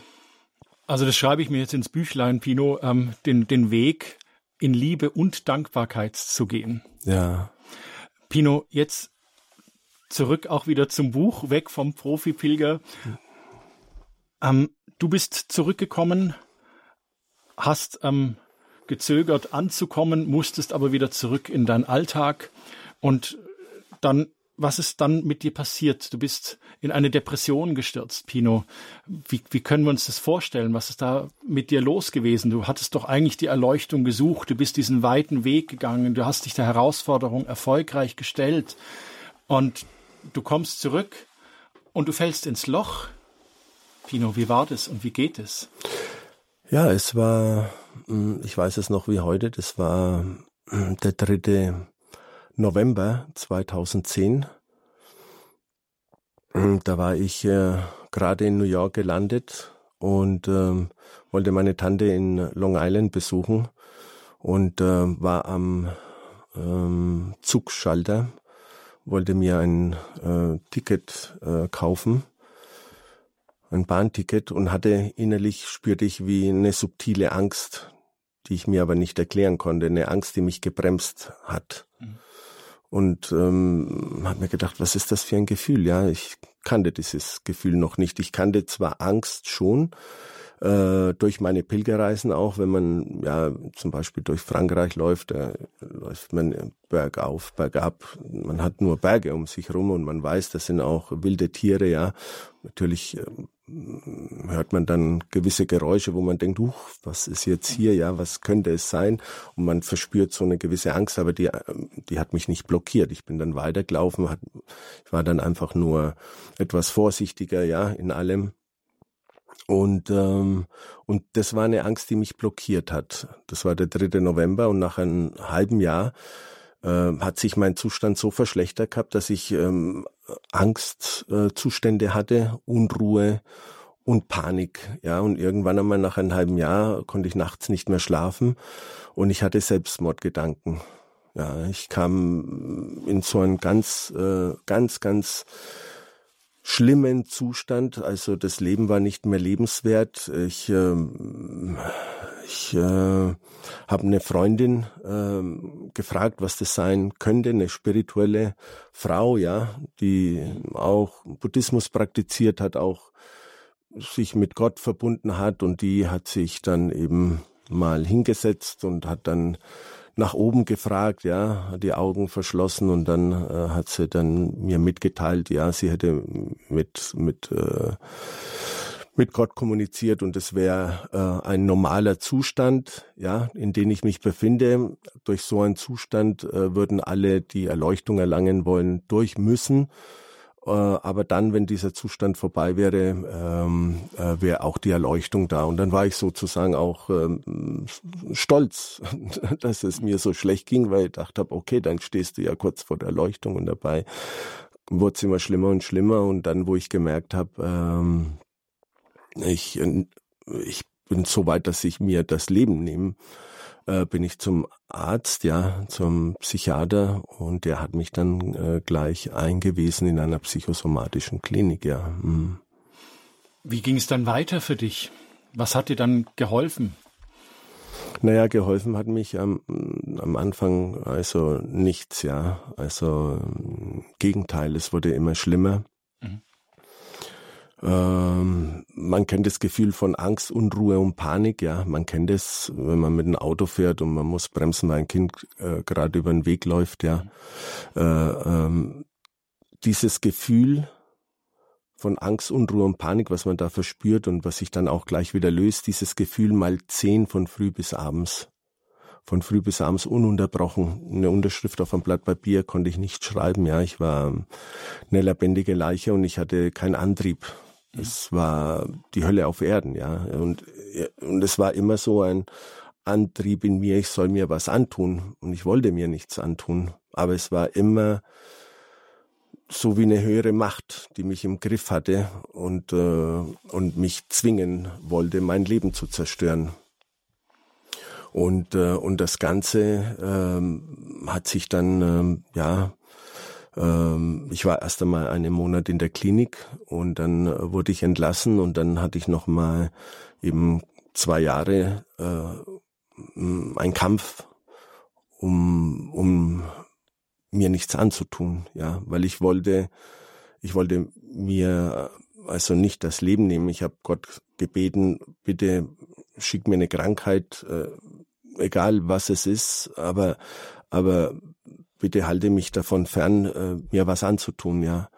Also das schreibe ich mir jetzt ins Büchlein, Pino, ähm, den, den Weg in Liebe und Dankbarkeit zu gehen. Ja. Pino, jetzt zurück auch wieder zum Buch, weg vom Profi-Pilger. Ähm, du bist zurückgekommen, hast ähm, gezögert anzukommen, musstest aber wieder zurück in deinen Alltag und dann was ist dann mit dir passiert? Du bist in eine Depression gestürzt, Pino. Wie, wie können wir uns das vorstellen? Was ist da mit dir los gewesen? Du hattest doch eigentlich die Erleuchtung gesucht. Du bist diesen weiten Weg gegangen. Du hast dich der Herausforderung erfolgreich gestellt. Und du kommst zurück und du fällst ins Loch. Pino, wie war das und wie geht es? Ja, es war, hm, ich weiß es noch wie heute, das war hm, der dritte November 2010. Da war ich äh, gerade in New York gelandet und ähm, wollte meine Tante in Long Island besuchen und äh, war am ähm, Zugschalter, wollte mir ein äh, Ticket äh, kaufen, ein Bahnticket und hatte innerlich spürte ich wie eine subtile Angst, die ich mir aber nicht erklären konnte, eine Angst, die mich gebremst hat. Und ähm, habe mir gedacht, was ist das für ein Gefühl? Ja, ich kannte dieses Gefühl noch nicht. Ich kannte zwar Angst schon äh, durch meine Pilgerreisen auch, wenn man ja zum Beispiel durch Frankreich läuft, da läuft man bergauf, bergab. Man hat nur Berge um sich rum und man weiß, das sind auch wilde Tiere. Ja, natürlich. Äh, hört man dann gewisse Geräusche, wo man denkt, huch, was ist jetzt hier, ja, was könnte es sein? Und man verspürt so eine gewisse Angst, aber die, die hat mich nicht blockiert. Ich bin dann weitergelaufen, hat, ich war dann einfach nur etwas vorsichtiger, ja, in allem. Und, ähm, und das war eine Angst, die mich blockiert hat. Das war der 3. November und nach einem halben Jahr äh, hat sich mein Zustand so verschlechtert gehabt, dass ich ähm, Angstzustände äh, hatte, Unruhe und Panik. Ja, und irgendwann einmal nach einem halben Jahr konnte ich nachts nicht mehr schlafen und ich hatte Selbstmordgedanken. Ja, ich kam in so einen ganz, äh, ganz, ganz schlimmen Zustand. Also das Leben war nicht mehr lebenswert. Ich, ähm, ich äh, habe eine Freundin äh, gefragt, was das sein könnte, eine spirituelle Frau, ja, die auch Buddhismus praktiziert hat, auch sich mit Gott verbunden hat und die hat sich dann eben mal hingesetzt und hat dann nach oben gefragt, ja, die Augen verschlossen und dann äh, hat sie dann mir mitgeteilt, ja, sie hätte mit mit äh, mit Gott kommuniziert und es wäre äh, ein normaler Zustand, ja, in dem ich mich befinde. Durch so einen Zustand äh, würden alle, die Erleuchtung erlangen wollen, durch müssen. Äh, aber dann, wenn dieser Zustand vorbei wäre, ähm, äh, wäre auch die Erleuchtung da. Und dann war ich sozusagen auch ähm, stolz, dass es mir so schlecht ging, weil ich dachte habe, okay, dann stehst du ja kurz vor der Erleuchtung und dabei wurde es immer schlimmer und schlimmer. Und dann, wo ich gemerkt habe, ähm, ich, ich bin so weit, dass ich mir das Leben nehme, äh, bin ich zum Arzt, ja, zum Psychiater und der hat mich dann äh, gleich eingewiesen in einer psychosomatischen Klinik, ja. Mhm. Wie ging es dann weiter für dich? Was hat dir dann geholfen? Naja, geholfen hat mich am, am Anfang also nichts, ja. Also Gegenteil, es wurde immer schlimmer. Ähm, man kennt das Gefühl von Angst, Unruhe und Panik, ja. Man kennt es, wenn man mit einem Auto fährt und man muss bremsen, weil ein Kind äh, gerade über den Weg läuft, ja. Äh, ähm, dieses Gefühl von Angst, Unruhe und Panik, was man da verspürt und was sich dann auch gleich wieder löst, dieses Gefühl mal zehn von früh bis abends. Von früh bis abends ununterbrochen. Eine Unterschrift auf einem Blatt Papier konnte ich nicht schreiben, ja. Ich war eine lebendige Leiche und ich hatte keinen Antrieb es war die Hölle auf Erden, ja. Und, und es war immer so ein Antrieb in mir, ich soll mir was antun. Und ich wollte mir nichts antun. Aber es war immer so wie eine höhere Macht, die mich im Griff hatte und, äh, und mich zwingen wollte, mein Leben zu zerstören. Und, äh, und das Ganze ähm, hat sich dann, ähm, ja, ich war erst einmal einen Monat in der Klinik und dann äh, wurde ich entlassen und dann hatte ich noch mal eben zwei Jahre äh, einen Kampf, um, um mir nichts anzutun, ja, weil ich wollte, ich wollte mir also nicht das Leben nehmen. Ich habe Gott gebeten, bitte schick mir eine Krankheit, äh, egal was es ist, aber aber bitte halte mich davon fern, äh, mir was anzutun, ja.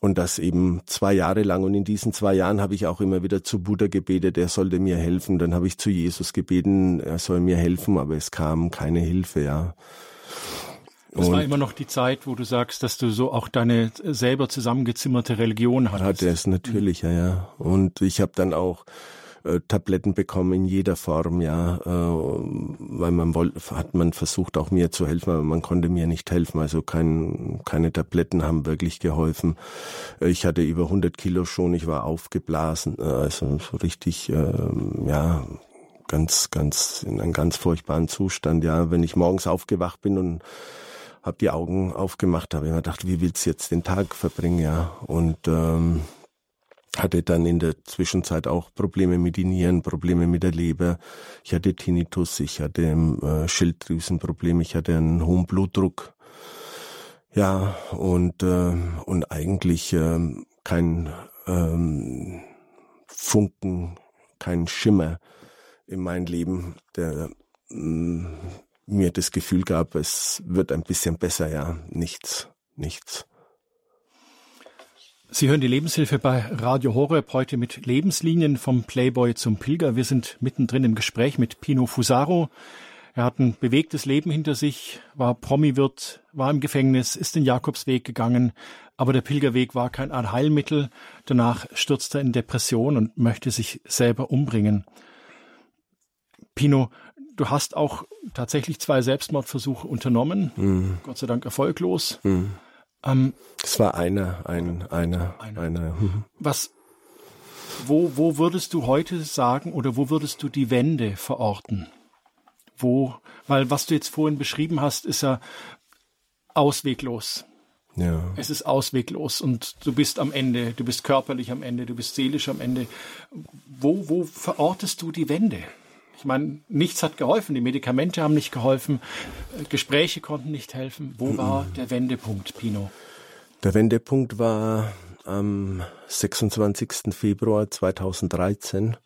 Und das eben zwei Jahre lang. Und in diesen zwei Jahren habe ich auch immer wieder zu Buddha gebetet, er sollte mir helfen. Dann habe ich zu Jesus gebeten, er soll mir helfen, aber es kam keine Hilfe, ja. Das und war immer noch die Zeit, wo du sagst, dass du so auch deine selber zusammengezimmerte Religion hattest. Hatte es natürlich, ja, ja. Und ich habe dann auch äh, Tabletten bekommen in jeder Form, ja, äh, weil man wollte, hat man versucht auch mir zu helfen, aber man konnte mir nicht helfen, also kein, keine Tabletten haben wirklich geholfen. Äh, ich hatte über 100 Kilo schon, ich war aufgeblasen, äh, also so richtig, äh, ja, ganz, ganz in einem ganz furchtbaren Zustand, ja, wenn ich morgens aufgewacht bin und habe die Augen aufgemacht, habe ich mir gedacht, wie willst du jetzt den Tag verbringen, ja, und ähm, hatte dann in der Zwischenzeit auch Probleme mit den Nieren, Probleme mit der Leber. Ich hatte Tinnitus, ich hatte äh, Schilddrüsenprobleme, ich hatte einen hohen Blutdruck. Ja, und, äh, und eigentlich äh, kein ähm, Funken, kein Schimmer in mein Leben, der äh, mir das Gefühl gab, es wird ein bisschen besser, ja, nichts, nichts. Sie hören die Lebenshilfe bei Radio Horeb heute mit Lebenslinien vom Playboy zum Pilger. Wir sind mittendrin im Gespräch mit Pino Fusaro. Er hat ein bewegtes Leben hinter sich, war Promi-Wirt, war im Gefängnis, ist den Jakobsweg gegangen, aber der Pilgerweg war kein Allheilmittel. Danach stürzt er in Depression und möchte sich selber umbringen. Pino, du hast auch tatsächlich zwei Selbstmordversuche unternommen, mhm. Gott sei Dank erfolglos. Mhm. Ähm, es war einer, ein, einer, einer. einer. Mhm. Was, wo, wo würdest du heute sagen oder wo würdest du die Wende verorten? Wo, weil was du jetzt vorhin beschrieben hast, ist ja ausweglos. Ja. Es ist ausweglos und du bist am Ende, du bist körperlich am Ende, du bist seelisch am Ende. Wo, wo verortest du die Wende? Ich meine, nichts hat geholfen, die Medikamente haben nicht geholfen, Gespräche konnten nicht helfen. Wo war der Wendepunkt, Pino? Der Wendepunkt war am 26. Februar 2013.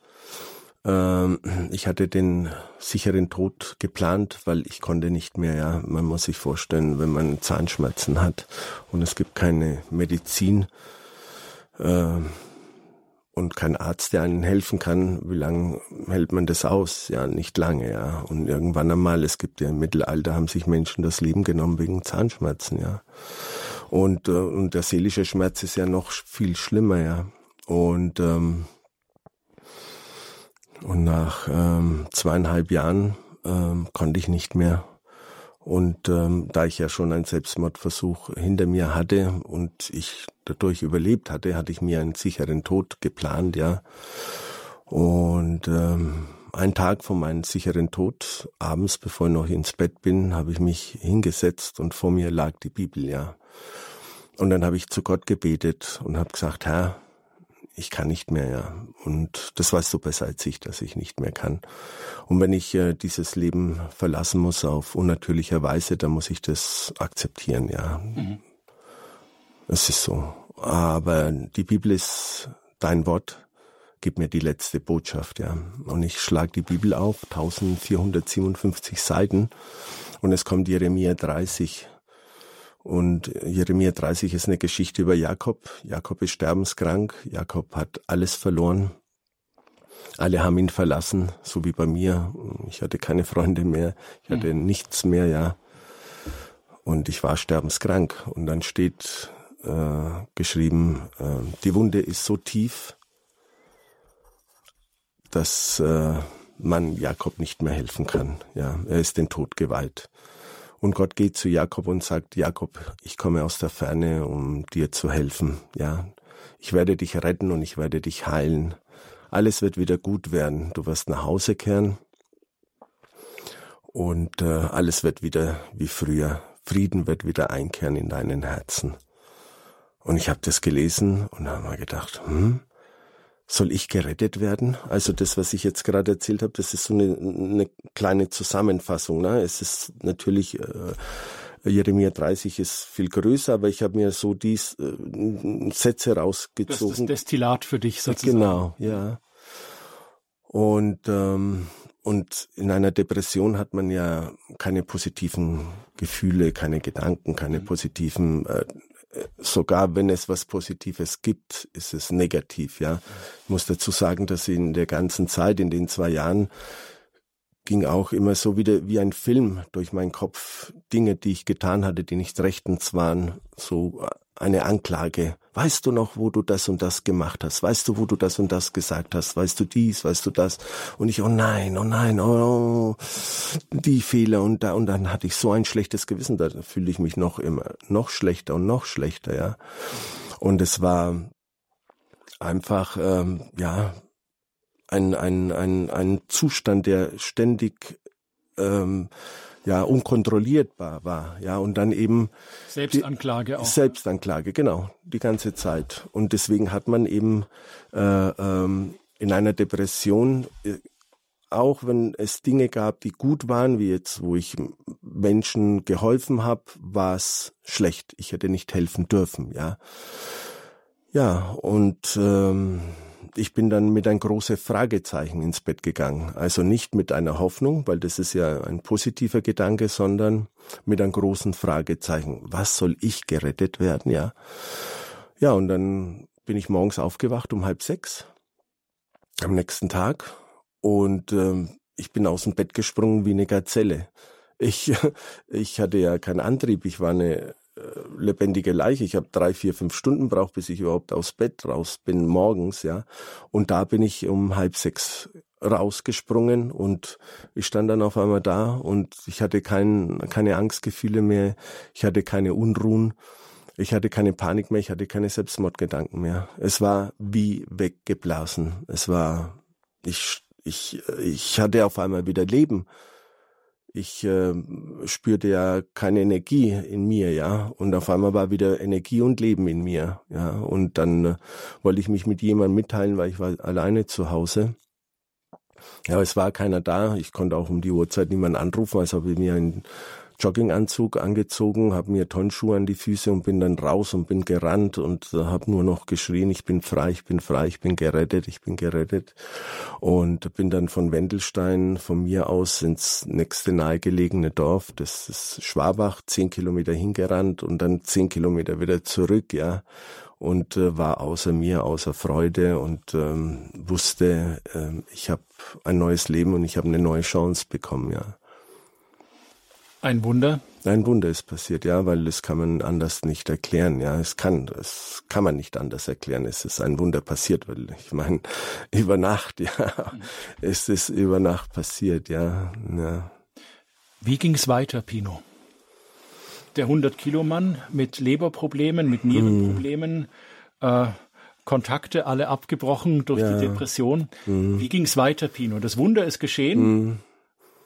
Ähm, ich hatte den sicheren Tod geplant, weil ich konnte nicht mehr, ja. Man muss sich vorstellen, wenn man Zahnschmerzen hat und es gibt keine Medizin, äh, und kein Arzt, der einen helfen kann, wie lange hält man das aus? Ja, nicht lange, ja. Und irgendwann einmal, es gibt ja im Mittelalter, haben sich Menschen das Leben genommen wegen Zahnschmerzen, ja. Und, äh, und der seelische Schmerz ist ja noch viel schlimmer, ja. Und, ähm, und nach ähm, zweieinhalb Jahren ähm, konnte ich nicht mehr. Und ähm, da ich ja schon einen Selbstmordversuch hinter mir hatte und ich dadurch überlebt hatte, hatte ich mir einen sicheren Tod geplant, ja. Und ähm, einen Tag vor meinem sicheren Tod, abends, bevor ich noch ins Bett bin, habe ich mich hingesetzt und vor mir lag die Bibel, ja. Und dann habe ich zu Gott gebetet und habe gesagt, Herr, ich kann nicht mehr, ja. Und das weißt du besser als ich, dass ich nicht mehr kann. Und wenn ich äh, dieses Leben verlassen muss auf unnatürlicher Weise, dann muss ich das akzeptieren, ja. Mhm. Es ist so. Aber die Bibel ist dein Wort. Gib mir die letzte Botschaft, ja. Und ich schlage die Bibel auf, 1457 Seiten. Und es kommt Jeremia 30. Und Jeremia 30 ist eine Geschichte über Jakob. Jakob ist sterbenskrank. Jakob hat alles verloren. Alle haben ihn verlassen, so wie bei mir. Ich hatte keine Freunde mehr. Ich hatte mhm. nichts mehr, ja. Und ich war sterbenskrank. Und dann steht äh, geschrieben, äh, die Wunde ist so tief, dass äh, man Jakob nicht mehr helfen kann. Ja, er ist den Tod geweiht. Und Gott geht zu Jakob und sagt, Jakob, ich komme aus der Ferne, um dir zu helfen. Ja, ich werde dich retten und ich werde dich heilen. Alles wird wieder gut werden. Du wirst nach Hause kehren und äh, alles wird wieder wie früher. Frieden wird wieder einkehren in deinen Herzen. Und ich habe das gelesen und habe mir gedacht, hm, soll ich gerettet werden? Also das, was ich jetzt gerade erzählt habe, das ist so eine, eine kleine Zusammenfassung. Ne? Es ist natürlich, äh, Jeremia 30 ist viel größer, aber ich habe mir so die äh, Sätze rausgezogen. Das ist Destillat für dich sozusagen. Genau, ja. Und ähm, und in einer Depression hat man ja keine positiven Gefühle, keine Gedanken, keine mhm. positiven äh, sogar wenn es was Positives gibt, ist es negativ, ja. Ich muss dazu sagen, dass in der ganzen Zeit, in den zwei Jahren, ging auch immer so wieder wie ein Film durch meinen Kopf. Dinge, die ich getan hatte, die nicht rechtens waren, so eine Anklage. Weißt du noch, wo du das und das gemacht hast? Weißt du, wo du das und das gesagt hast? Weißt du dies? Weißt du das? Und ich, oh nein, oh nein, oh, die Fehler und da und dann hatte ich so ein schlechtes Gewissen. Da fühle ich mich noch immer noch schlechter und noch schlechter, ja. Und es war einfach, ähm, ja, ein, ein, ein, ein Zustand, der ständig ähm, ja unkontrollierbar war, ja und dann eben Selbstanklage auch. Selbstanklage, genau, die ganze Zeit und deswegen hat man eben äh, ähm, in einer Depression äh, auch wenn es Dinge gab, die gut waren, wie jetzt, wo ich Menschen geholfen habe, war es schlecht. Ich hätte nicht helfen dürfen, ja. Ja, und ähm, ich bin dann mit ein großes Fragezeichen ins Bett gegangen. Also nicht mit einer Hoffnung, weil das ist ja ein positiver Gedanke, sondern mit einem großen Fragezeichen. Was soll ich gerettet werden, ja? Ja, und dann bin ich morgens aufgewacht um halb sechs am nächsten Tag und ähm, ich bin aus dem Bett gesprungen wie eine Gazelle. Ich, ich hatte ja keinen Antrieb, ich war eine äh, lebendige Leiche. Ich habe drei, vier, fünf Stunden braucht, bis ich überhaupt aus Bett raus bin morgens, ja. Und da bin ich um halb sechs rausgesprungen und ich stand dann auf einmal da und ich hatte kein, keine Angstgefühle mehr, ich hatte keine Unruhen, ich hatte keine Panik mehr, ich hatte keine Selbstmordgedanken mehr. Es war wie weggeblasen. Es war, ich, ich, ich hatte auf einmal wieder Leben ich äh, spürte ja keine Energie in mir, ja. Und auf einmal war wieder Energie und Leben in mir, ja. Und dann äh, wollte ich mich mit jemandem mitteilen, weil ich war alleine zu Hause. Ja, es war keiner da. Ich konnte auch um die Uhrzeit niemanden anrufen, also habe ich mir ein Jogginganzug angezogen, habe mir Tonschuhe an die Füße und bin dann raus und bin gerannt und äh, habe nur noch geschrien, ich bin frei, ich bin frei, ich bin gerettet, ich bin gerettet. Und bin dann von Wendelstein von mir aus ins nächste nahegelegene Dorf, das ist Schwabach, zehn Kilometer hingerannt und dann zehn Kilometer wieder zurück, ja und äh, war außer mir, außer Freude und ähm, wusste, äh, ich habe ein neues Leben und ich habe eine neue Chance bekommen, ja. Ein Wunder? Ein Wunder ist passiert, ja, weil das kann man anders nicht erklären, ja. Es kann, das kann man nicht anders erklären. Es ist ein Wunder passiert, weil ich meine, über Nacht, ja, es ist über Nacht passiert, ja. ja. Wie ging es weiter, Pino? Der 100-Kilo-Mann mit Leberproblemen, mit Nierenproblemen, mm. äh, Kontakte alle abgebrochen durch ja. die Depression. Mm. Wie ging es weiter, Pino? Das Wunder ist geschehen. Mm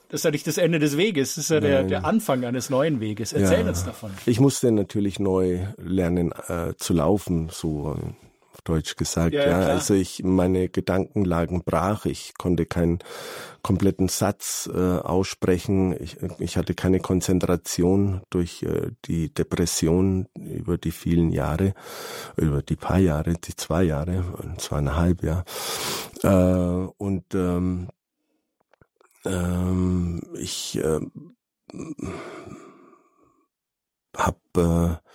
das ist ja nicht das Ende des Weges, das ist ja der, der Anfang eines neuen Weges. Erzähl ja. uns davon. Ich musste natürlich neu lernen äh, zu laufen, so auf Deutsch gesagt. Ja, ja. also ich meine Gedanken lagen brach. Ich konnte keinen kompletten Satz äh, aussprechen. Ich, ich hatte keine Konzentration durch äh, die Depression über die vielen Jahre, über die paar Jahre, die zwei Jahre, zweieinhalb Jahre. Äh, und ähm, ähm, ich äh, habe äh,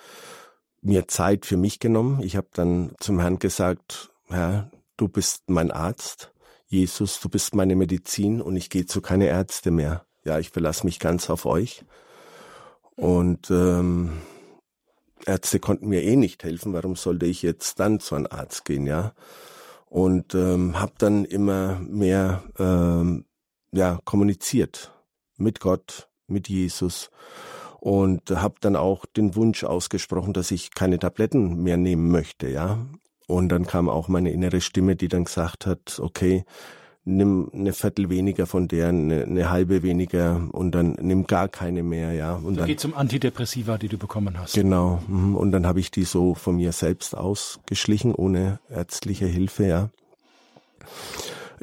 mir Zeit für mich genommen. Ich habe dann zum Herrn gesagt, Herr, du bist mein Arzt. Jesus, du bist meine Medizin und ich gehe zu keine Ärzte mehr. Ja, ich verlasse mich ganz auf euch. Und ähm, Ärzte konnten mir eh nicht helfen. Warum sollte ich jetzt dann zu einem Arzt gehen, ja? Und ähm, habe dann immer mehr ähm, ja, kommuniziert mit Gott, mit Jesus und habe dann auch den Wunsch ausgesprochen, dass ich keine Tabletten mehr nehmen möchte, ja. Und dann kam auch meine innere Stimme, die dann gesagt hat, okay, nimm eine Viertel weniger von der, eine, eine halbe weniger und dann nimm gar keine mehr, ja. Und da dann geht's um Antidepressiva, die du bekommen hast. Genau. Mhm. Und dann habe ich die so von mir selbst ausgeschlichen, ohne ärztliche Hilfe, ja.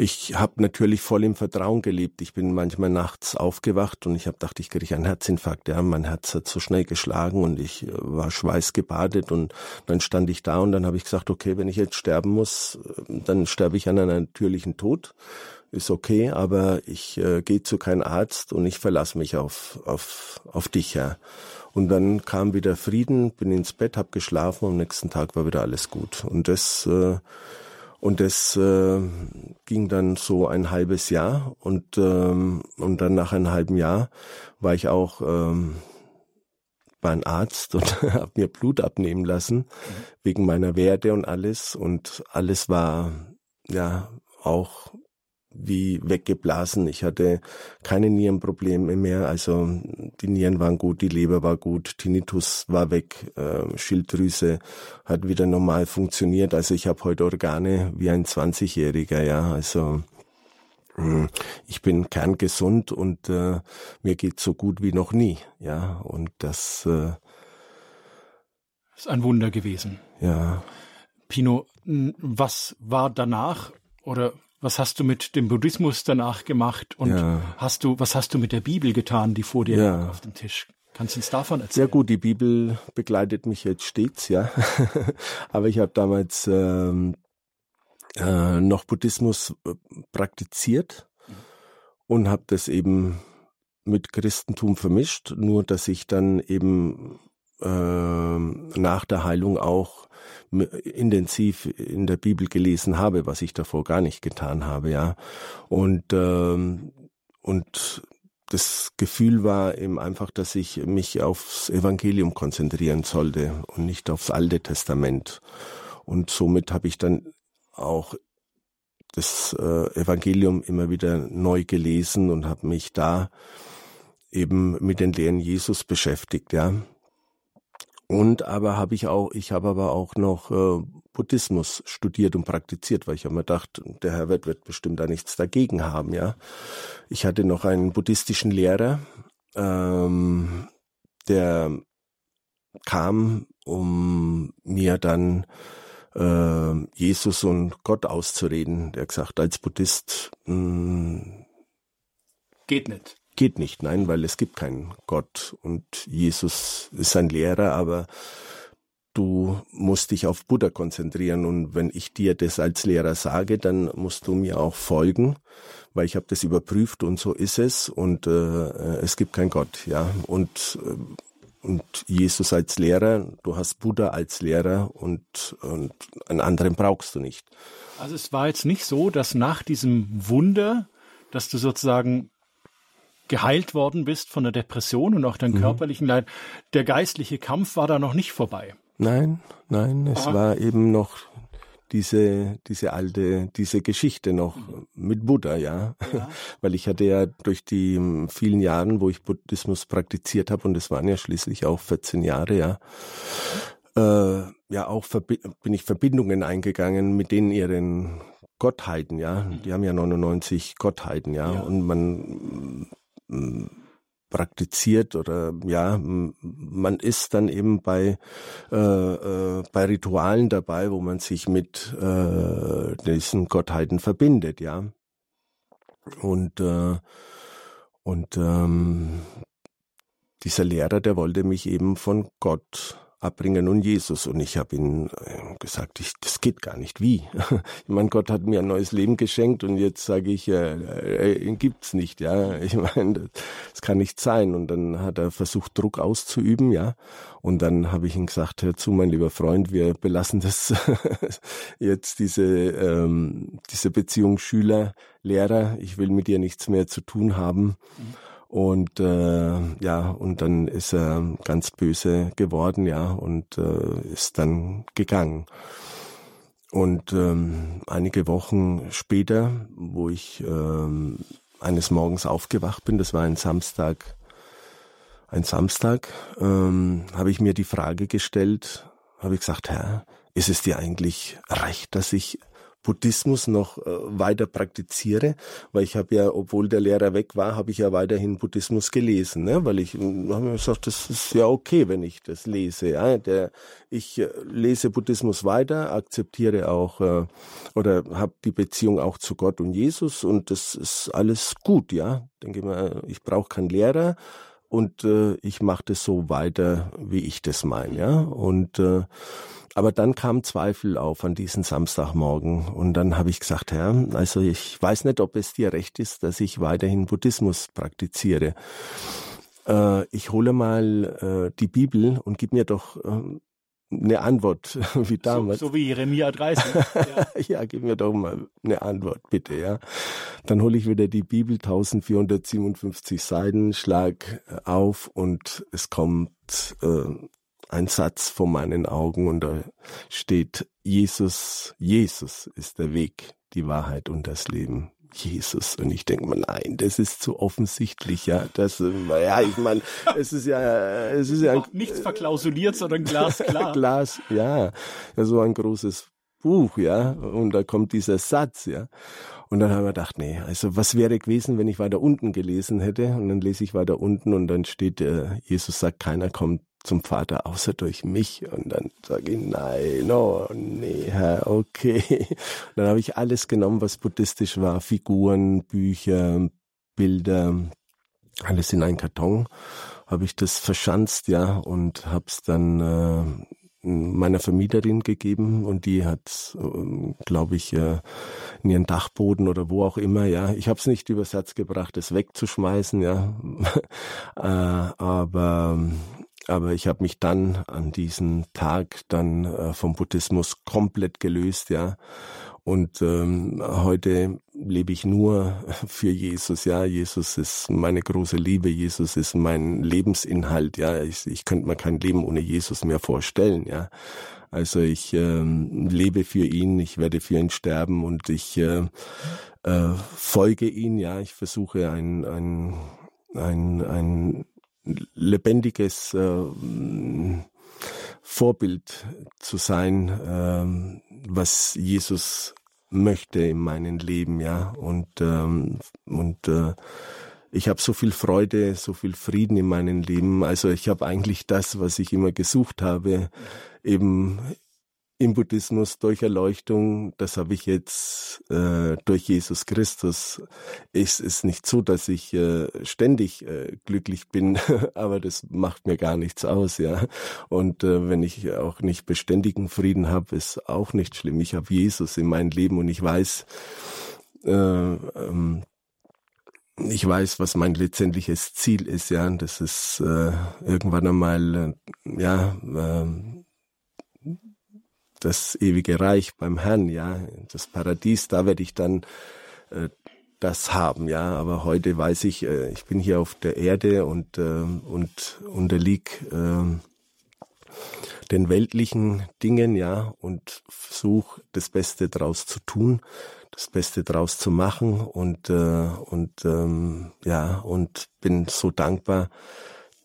Ich habe natürlich voll im Vertrauen gelebt. Ich bin manchmal nachts aufgewacht und ich habe gedacht, ich kriege einen Herzinfarkt. Ja, mein Herz hat so schnell geschlagen und ich äh, war schweißgebadet und dann stand ich da und dann habe ich gesagt, okay, wenn ich jetzt sterben muss, äh, dann sterbe ich an einem natürlichen Tod. Ist okay, aber ich äh, gehe zu keinem Arzt und ich verlasse mich auf, auf, auf dich, ja. Und dann kam wieder Frieden, bin ins Bett, hab geschlafen und am nächsten Tag war wieder alles gut. Und das äh, und das äh, ging dann so ein halbes Jahr und, ähm, und dann nach einem halben Jahr war ich auch ähm, bei einem Arzt und habe mir Blut abnehmen lassen mhm. wegen meiner Werte und alles und alles war ja auch wie weggeblasen. Ich hatte keine Nierenprobleme mehr. Also die Nieren waren gut, die Leber war gut, Tinnitus war weg, äh, Schilddrüse hat wieder normal funktioniert. Also ich habe heute Organe wie ein 20-Jähriger, ja. Also hm, ich bin kerngesund und äh, mir geht so gut wie noch nie, ja. Und das äh, ist ein Wunder gewesen. Ja. Pino, was war danach oder was hast du mit dem Buddhismus danach gemacht und ja. hast du, was hast du mit der Bibel getan, die vor dir ja. auf dem Tisch? Kannst du uns davon erzählen? Sehr gut, die Bibel begleitet mich jetzt stets, ja. Aber ich habe damals ähm, äh, noch Buddhismus äh, praktiziert und habe das eben mit Christentum vermischt, nur dass ich dann eben äh, nach der Heilung auch intensiv in der Bibel gelesen habe, was ich davor gar nicht getan habe, ja. Und ähm, und das Gefühl war eben einfach, dass ich mich aufs Evangelium konzentrieren sollte und nicht aufs Alte Testament. Und somit habe ich dann auch das äh, Evangelium immer wieder neu gelesen und habe mich da eben mit den Lehren Jesus beschäftigt, ja. Und aber habe ich auch, ich habe aber auch noch äh, Buddhismus studiert und praktiziert, weil ich mir gedacht, der Herr wird, wird bestimmt da nichts dagegen haben, ja. Ich hatte noch einen buddhistischen Lehrer, ähm, der kam, um mir dann äh, Jesus und Gott auszureden. Der gesagt, als Buddhist mh, hm, geht nicht. Geht nicht, nein, weil es gibt keinen Gott und Jesus ist ein Lehrer, aber du musst dich auf Buddha konzentrieren und wenn ich dir das als Lehrer sage, dann musst du mir auch folgen, weil ich habe das überprüft und so ist es und äh, es gibt keinen Gott, ja und äh, und Jesus als Lehrer, du hast Buddha als Lehrer und, und einen anderen brauchst du nicht. Also es war jetzt nicht so, dass nach diesem Wunder, dass du sozusagen geheilt worden bist von der Depression und auch deinem mhm. körperlichen Leid, der geistliche Kampf war da noch nicht vorbei. Nein, nein, es Aha. war eben noch diese, diese alte, diese Geschichte noch mit Buddha, ja. ja. Weil ich hatte ja durch die vielen Jahren, wo ich Buddhismus praktiziert habe, und es waren ja schließlich auch 14 Jahre, ja, äh, ja auch bin ich Verbindungen eingegangen mit denen ihren Gottheiten, ja. Die haben ja 99 Gottheiten, ja. ja. Und man praktiziert oder ja, man ist dann eben bei, äh, äh, bei Ritualen dabei, wo man sich mit äh, diesen Gottheiten verbindet, ja. Und, äh, und ähm, dieser Lehrer, der wollte mich eben von Gott abbringen und Jesus. Und ich habe ihm äh, gesagt, ich, das geht gar nicht. Wie? Ich meine, Gott hat mir ein neues Leben geschenkt und jetzt sage ich, äh, äh, gibt's nicht. Ja, ich meine, das, das kann nicht sein. Und dann hat er versucht, Druck auszuüben. Ja, und dann habe ich ihm gesagt, hör zu, mein lieber Freund, wir belassen das jetzt diese ähm, diese Beziehung Schüler Lehrer. Ich will mit dir nichts mehr zu tun haben. Mhm. Und äh, ja, und dann ist er ganz böse geworden, ja, und äh, ist dann gegangen. Und ähm, einige Wochen später, wo ich ähm, eines Morgens aufgewacht bin, das war ein Samstag, ein Samstag, ähm, habe ich mir die Frage gestellt, habe ich gesagt, Herr, ist es dir eigentlich recht, dass ich Buddhismus noch äh, weiter praktiziere, weil ich habe ja, obwohl der Lehrer weg war, habe ich ja weiterhin Buddhismus gelesen, ne? weil ich hm, habe mir gesagt, das ist ja okay, wenn ich das lese. Ja? Der, ich äh, lese Buddhismus weiter, akzeptiere auch äh, oder habe die Beziehung auch zu Gott und Jesus und das ist alles gut, ja. Denke mal, ich brauche keinen Lehrer und äh, ich mache das so weiter, wie ich das meine, ja. Und äh, aber dann kam Zweifel auf an diesen Samstagmorgen und dann habe ich gesagt, Herr, also ich weiß nicht, ob es dir recht ist, dass ich weiterhin Buddhismus praktiziere. Äh, ich hole mal äh, die Bibel und gib mir doch äh, eine Antwort, wie damals. So, so wie Jeremia 30. Ja. ja, gib mir doch mal eine Antwort, bitte, ja. Dann hole ich wieder die Bibel, 1457 Seiten, schlag auf und es kommt äh, ein Satz vor meinen Augen und da steht, Jesus, Jesus ist der Weg, die Wahrheit und das Leben. Jesus. Und ich denke mal, nein, das ist zu offensichtlich, ja. Das, ja, ich meine, es ist ja, es ist ja. Nichts verklausuliert, sondern glasklar. Glas, ja. ja. So ein großes Buch, ja. Und da kommt dieser Satz, ja. Und dann haben wir gedacht, nee, also was wäre gewesen, wenn ich weiter unten gelesen hätte? Und dann lese ich weiter unten und dann steht, äh, Jesus sagt, keiner kommt zum Vater außer durch mich. Und dann sage ich, nein, oh nee, okay. dann habe ich alles genommen, was buddhistisch war, Figuren, Bücher, Bilder, alles in einen Karton, habe ich das verschanzt, ja, und habe es dann äh, meiner Vermieterin gegeben und die hat, äh, glaube ich, äh, in ihren Dachboden oder wo auch immer, ja. Ich habe es nicht übers Herz gebracht, es wegzuschmeißen, ja. äh, aber aber ich habe mich dann an diesem Tag dann äh, vom Buddhismus komplett gelöst, ja. Und ähm, heute lebe ich nur für Jesus, ja. Jesus ist meine große Liebe, Jesus ist mein Lebensinhalt, ja. Ich, ich könnte mir kein Leben ohne Jesus mehr vorstellen, ja. Also ich ähm, lebe für ihn, ich werde für ihn sterben und ich äh, äh, folge ihn, ja. Ich versuche ein, ein ein, ein lebendiges äh, Vorbild zu sein, äh, was Jesus möchte in meinem Leben, ja. Und, ähm, und äh, ich habe so viel Freude, so viel Frieden in meinem Leben. Also ich habe eigentlich das, was ich immer gesucht habe, eben im Buddhismus durch Erleuchtung, das habe ich jetzt äh, durch Jesus Christus. Es ist nicht so, dass ich äh, ständig äh, glücklich bin, aber das macht mir gar nichts aus, ja. Und äh, wenn ich auch nicht beständigen Frieden habe, ist auch nicht schlimm. Ich habe Jesus in meinem Leben und ich weiß, äh, ähm, ich weiß, was mein letztendliches Ziel ist, ja. Das ist äh, irgendwann einmal, äh, ja, äh, das ewige Reich beim Herrn, ja, das Paradies, da werde ich dann äh, das haben, ja. Aber heute weiß ich, äh, ich bin hier auf der Erde und äh, und unterlieg äh, den weltlichen Dingen, ja, und versuche das Beste draus zu tun, das Beste draus zu machen und äh, und ähm, ja und bin so dankbar,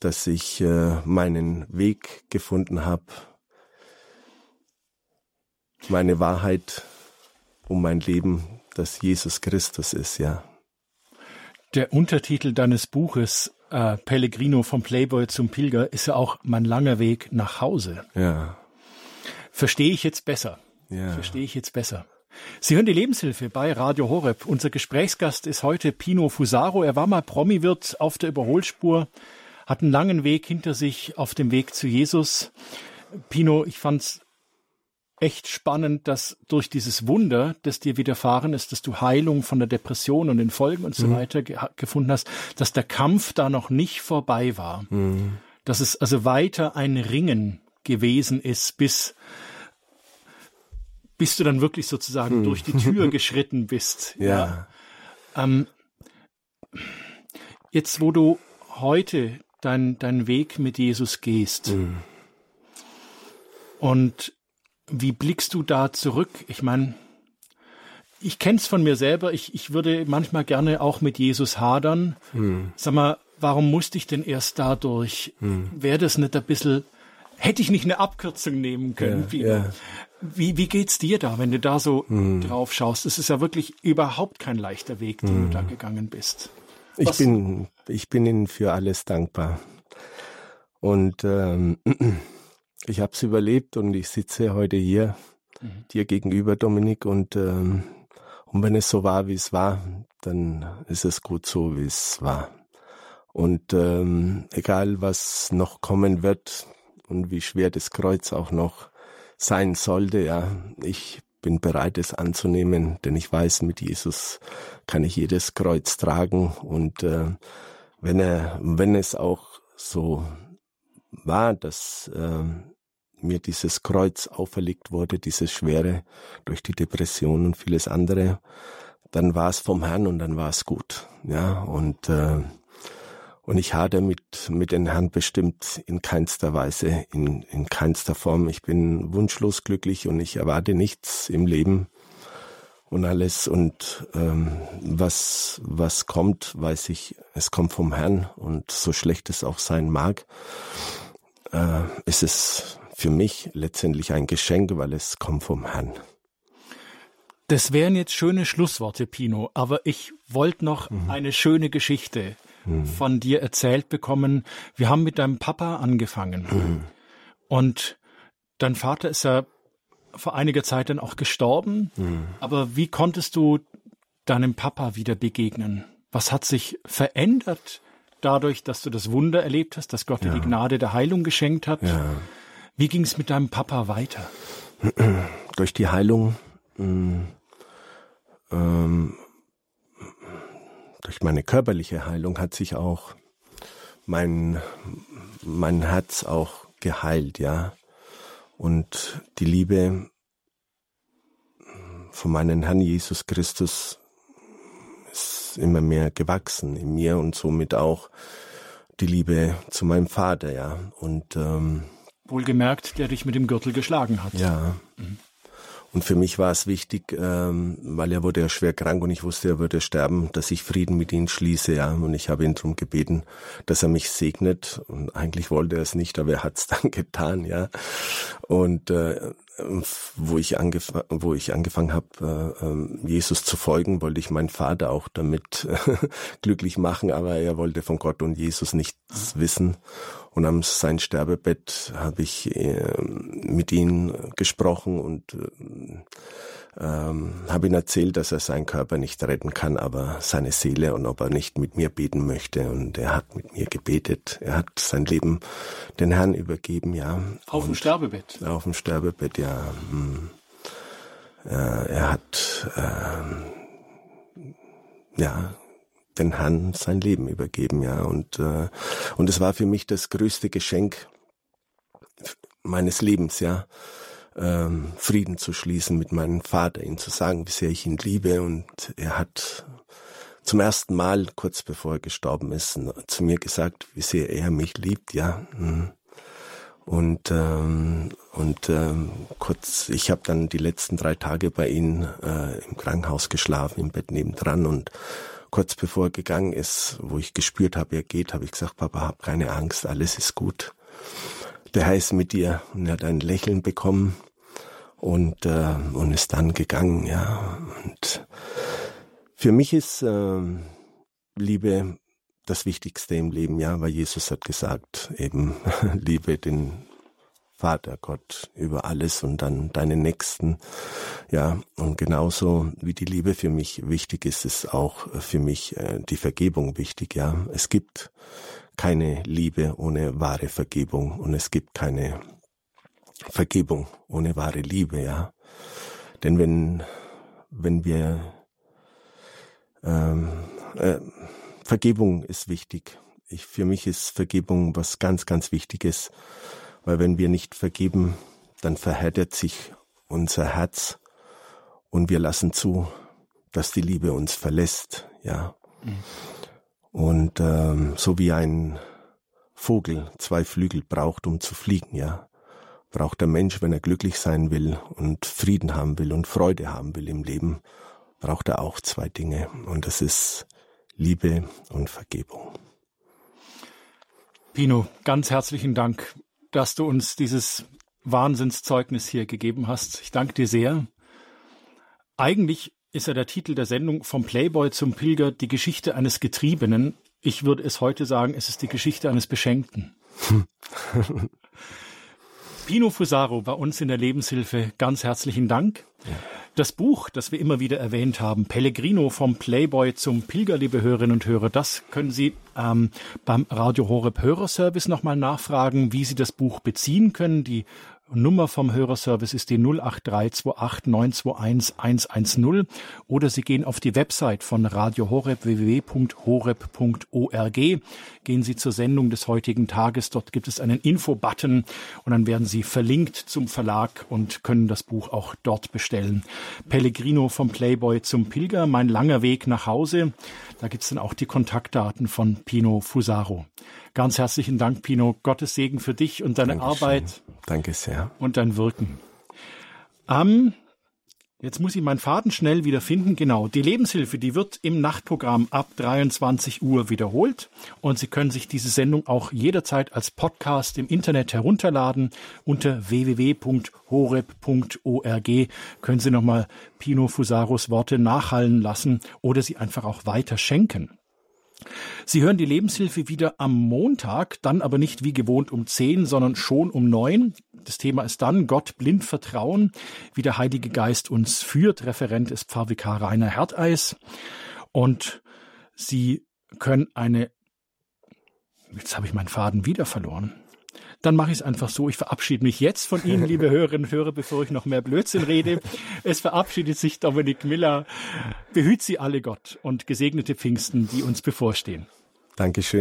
dass ich äh, meinen Weg gefunden habe meine Wahrheit um mein Leben, dass Jesus Christus ist, ja. Der Untertitel deines Buches äh, Pellegrino vom Playboy zum Pilger ist ja auch mein langer Weg nach Hause. Ja. Verstehe ich jetzt besser. Ja. Verstehe ich jetzt besser. Sie hören die Lebenshilfe bei Radio Horeb. Unser Gesprächsgast ist heute Pino Fusaro. Er war mal Promi-Wirt auf der Überholspur, hat einen langen Weg hinter sich auf dem Weg zu Jesus. Pino, ich fand's echt spannend, dass durch dieses Wunder, das dir widerfahren ist, dass du Heilung von der Depression und den Folgen und so mhm. weiter ge gefunden hast, dass der Kampf da noch nicht vorbei war. Mhm. Dass es also weiter ein Ringen gewesen ist, bis bis du dann wirklich sozusagen mhm. durch die Tür geschritten bist. Ja. ja. Ähm, jetzt, wo du heute deinen dein Weg mit Jesus gehst mhm. und wie blickst du da zurück? Ich meine, ich kenne es von mir selber. Ich, ich würde manchmal gerne auch mit Jesus hadern. Hm. Sag mal, warum musste ich denn erst dadurch? Hm. Wäre das nicht ein bisschen, hätte ich nicht eine Abkürzung nehmen können? Ja, wie, ja. wie, wie geht's dir da, wenn du da so hm. drauf schaust? Es ist ja wirklich überhaupt kein leichter Weg, den du hm. da gegangen bist. Was? Ich bin, ich bin Ihnen für alles dankbar. Und ähm, ich habe es überlebt und ich sitze heute hier mhm. dir gegenüber, Dominik, und, ähm, und wenn es so war, wie es war, dann ist es gut so, wie es war. Und ähm, egal, was noch kommen wird und wie schwer das Kreuz auch noch sein sollte, ja, ich bin bereit, es anzunehmen, denn ich weiß, mit Jesus kann ich jedes Kreuz tragen und äh, wenn er, wenn es auch so war, dass äh, mir dieses Kreuz auferlegt wurde, dieses Schwere durch die Depression und vieles andere, dann war es vom Herrn und dann war es gut. Ja, und, äh, und ich hatte mit, mit den Herrn bestimmt in keinster Weise, in, in keinster Form. Ich bin wunschlos glücklich und ich erwarte nichts im Leben und alles. Und ähm, was, was kommt, weiß ich, es kommt vom Herrn und so schlecht es auch sein mag, äh, ist es für mich letztendlich ein Geschenk, weil es kommt vom Herrn. Das wären jetzt schöne Schlussworte, Pino, aber ich wollte noch mhm. eine schöne Geschichte mhm. von dir erzählt bekommen. Wir haben mit deinem Papa angefangen mhm. und dein Vater ist ja vor einiger Zeit dann auch gestorben. Mhm. Aber wie konntest du deinem Papa wieder begegnen? Was hat sich verändert dadurch, dass du das Wunder erlebt hast, dass Gott dir die Gnade der Heilung geschenkt hat? Ja. Wie ging es mit deinem Papa weiter? Durch die Heilung, mm, ähm, durch meine körperliche Heilung hat sich auch mein, mein Herz auch geheilt, ja. Und die Liebe von meinem Herrn Jesus Christus ist immer mehr gewachsen in mir und somit auch die Liebe zu meinem Vater, ja. Und ähm, Wohlgemerkt, der dich mit dem Gürtel geschlagen hat. Ja. Und für mich war es wichtig, ähm, weil er wurde ja schwer krank und ich wusste, er würde sterben, dass ich Frieden mit ihm schließe, ja. Und ich habe ihn darum gebeten, dass er mich segnet. Und eigentlich wollte er es nicht, aber er hat es dann getan, ja. Und äh, wo ich, angef wo ich angefangen habe, äh, ähm, Jesus zu folgen, wollte ich meinen Vater auch damit glücklich machen, aber er wollte von Gott und Jesus nichts wissen. Und am sein Sterbebett habe ich äh, mit ihm gesprochen und äh, ähm, habe ihm erzählt, dass er seinen Körper nicht retten kann, aber seine Seele und ob er nicht mit mir beten möchte. Und er hat mit mir gebetet. Er hat sein Leben den Herrn übergeben, ja. Auf und dem Sterbebett? Auf dem Sterbebett, ja. Hm. Äh, er hat, äh, ja, den Herrn sein Leben übergeben, ja. Und, äh, und es war für mich das größte Geschenk meines Lebens, ja ähm, Frieden zu schließen mit meinem Vater, ihm zu sagen, wie sehr ich ihn liebe. Und er hat zum ersten Mal, kurz bevor er gestorben ist, zu mir gesagt, wie sehr er mich liebt, ja. Mhm. Und ähm, und ähm, kurz, ich habe dann die letzten drei Tage bei ihm äh, im Krankenhaus geschlafen, im Bett nebendran und kurz bevor er gegangen ist, wo ich gespürt habe, er geht, habe ich gesagt, Papa, hab keine Angst, alles ist gut der heißt mit dir und er hat ein Lächeln bekommen und äh, und ist dann gegangen, ja. Und für mich ist äh, Liebe das Wichtigste im Leben, ja, weil Jesus hat gesagt, eben liebe den Vater Gott über alles und dann deine Nächsten, ja, und genauso wie die Liebe für mich wichtig ist, ist auch für mich äh, die Vergebung wichtig, ja. Es gibt keine Liebe ohne wahre Vergebung und es gibt keine Vergebung ohne wahre Liebe, ja. Denn wenn, wenn wir, ähm, äh, Vergebung ist wichtig. Ich, für mich ist Vergebung was ganz, ganz Wichtiges, weil wenn wir nicht vergeben, dann verhärtet sich unser Herz und wir lassen zu, dass die Liebe uns verlässt, ja. Mhm. Und ähm, so wie ein Vogel zwei Flügel braucht, um zu fliegen, ja, braucht der Mensch, wenn er glücklich sein will und Frieden haben will und Freude haben will im Leben, braucht er auch zwei Dinge. Und das ist Liebe und Vergebung. Pino, ganz herzlichen Dank, dass du uns dieses Wahnsinnszeugnis hier gegeben hast. Ich danke dir sehr. Eigentlich ist ja der Titel der Sendung vom Playboy zum Pilger die Geschichte eines Getriebenen. Ich würde es heute sagen, es ist die Geschichte eines Beschenkten. Pino Fusaro bei uns in der Lebenshilfe, ganz herzlichen Dank. Das Buch, das wir immer wieder erwähnt haben, Pellegrino vom Playboy zum Pilger, liebe Hörerinnen und Hörer, das können Sie ähm, beim Radio Horeb Hörerservice nochmal nachfragen, wie Sie das Buch beziehen können. Die Nummer vom Hörerservice ist die 08328 921 110 oder Sie gehen auf die Website von Radio Horeb www.horeb.org. Gehen Sie zur Sendung des heutigen Tages. Dort gibt es einen Info-Button und dann werden Sie verlinkt zum Verlag und können das Buch auch dort bestellen. Pellegrino vom Playboy zum Pilger, mein langer Weg nach Hause. Da gibt's dann auch die Kontaktdaten von Pino Fusaro. Ganz herzlichen Dank, Pino. Gottes Segen für dich und deine Dankeschön. Arbeit. Danke sehr. Und dein Wirken. Ähm, jetzt muss ich meinen Faden schnell wieder finden. Genau. Die Lebenshilfe, die wird im Nachtprogramm ab 23 Uhr wiederholt. Und Sie können sich diese Sendung auch jederzeit als Podcast im Internet herunterladen. Unter www.horeb.org können Sie nochmal Pino Fusaros Worte nachhallen lassen oder sie einfach auch weiter schenken. Sie hören die Lebenshilfe wieder am Montag, dann aber nicht wie gewohnt um zehn, sondern schon um neun. Das Thema ist dann Gott blind vertrauen, wie der Heilige Geist uns führt. Referent ist Pfarrvikar Rainer Herteis. Und Sie können eine, jetzt habe ich meinen Faden wieder verloren dann mache ich es einfach so. Ich verabschiede mich jetzt von Ihnen, liebe Hörerinnen und Hörer, bevor ich noch mehr Blödsinn rede. Es verabschiedet sich Dominik Miller. Behüt Sie alle Gott und gesegnete Pfingsten, die uns bevorstehen. Dankeschön.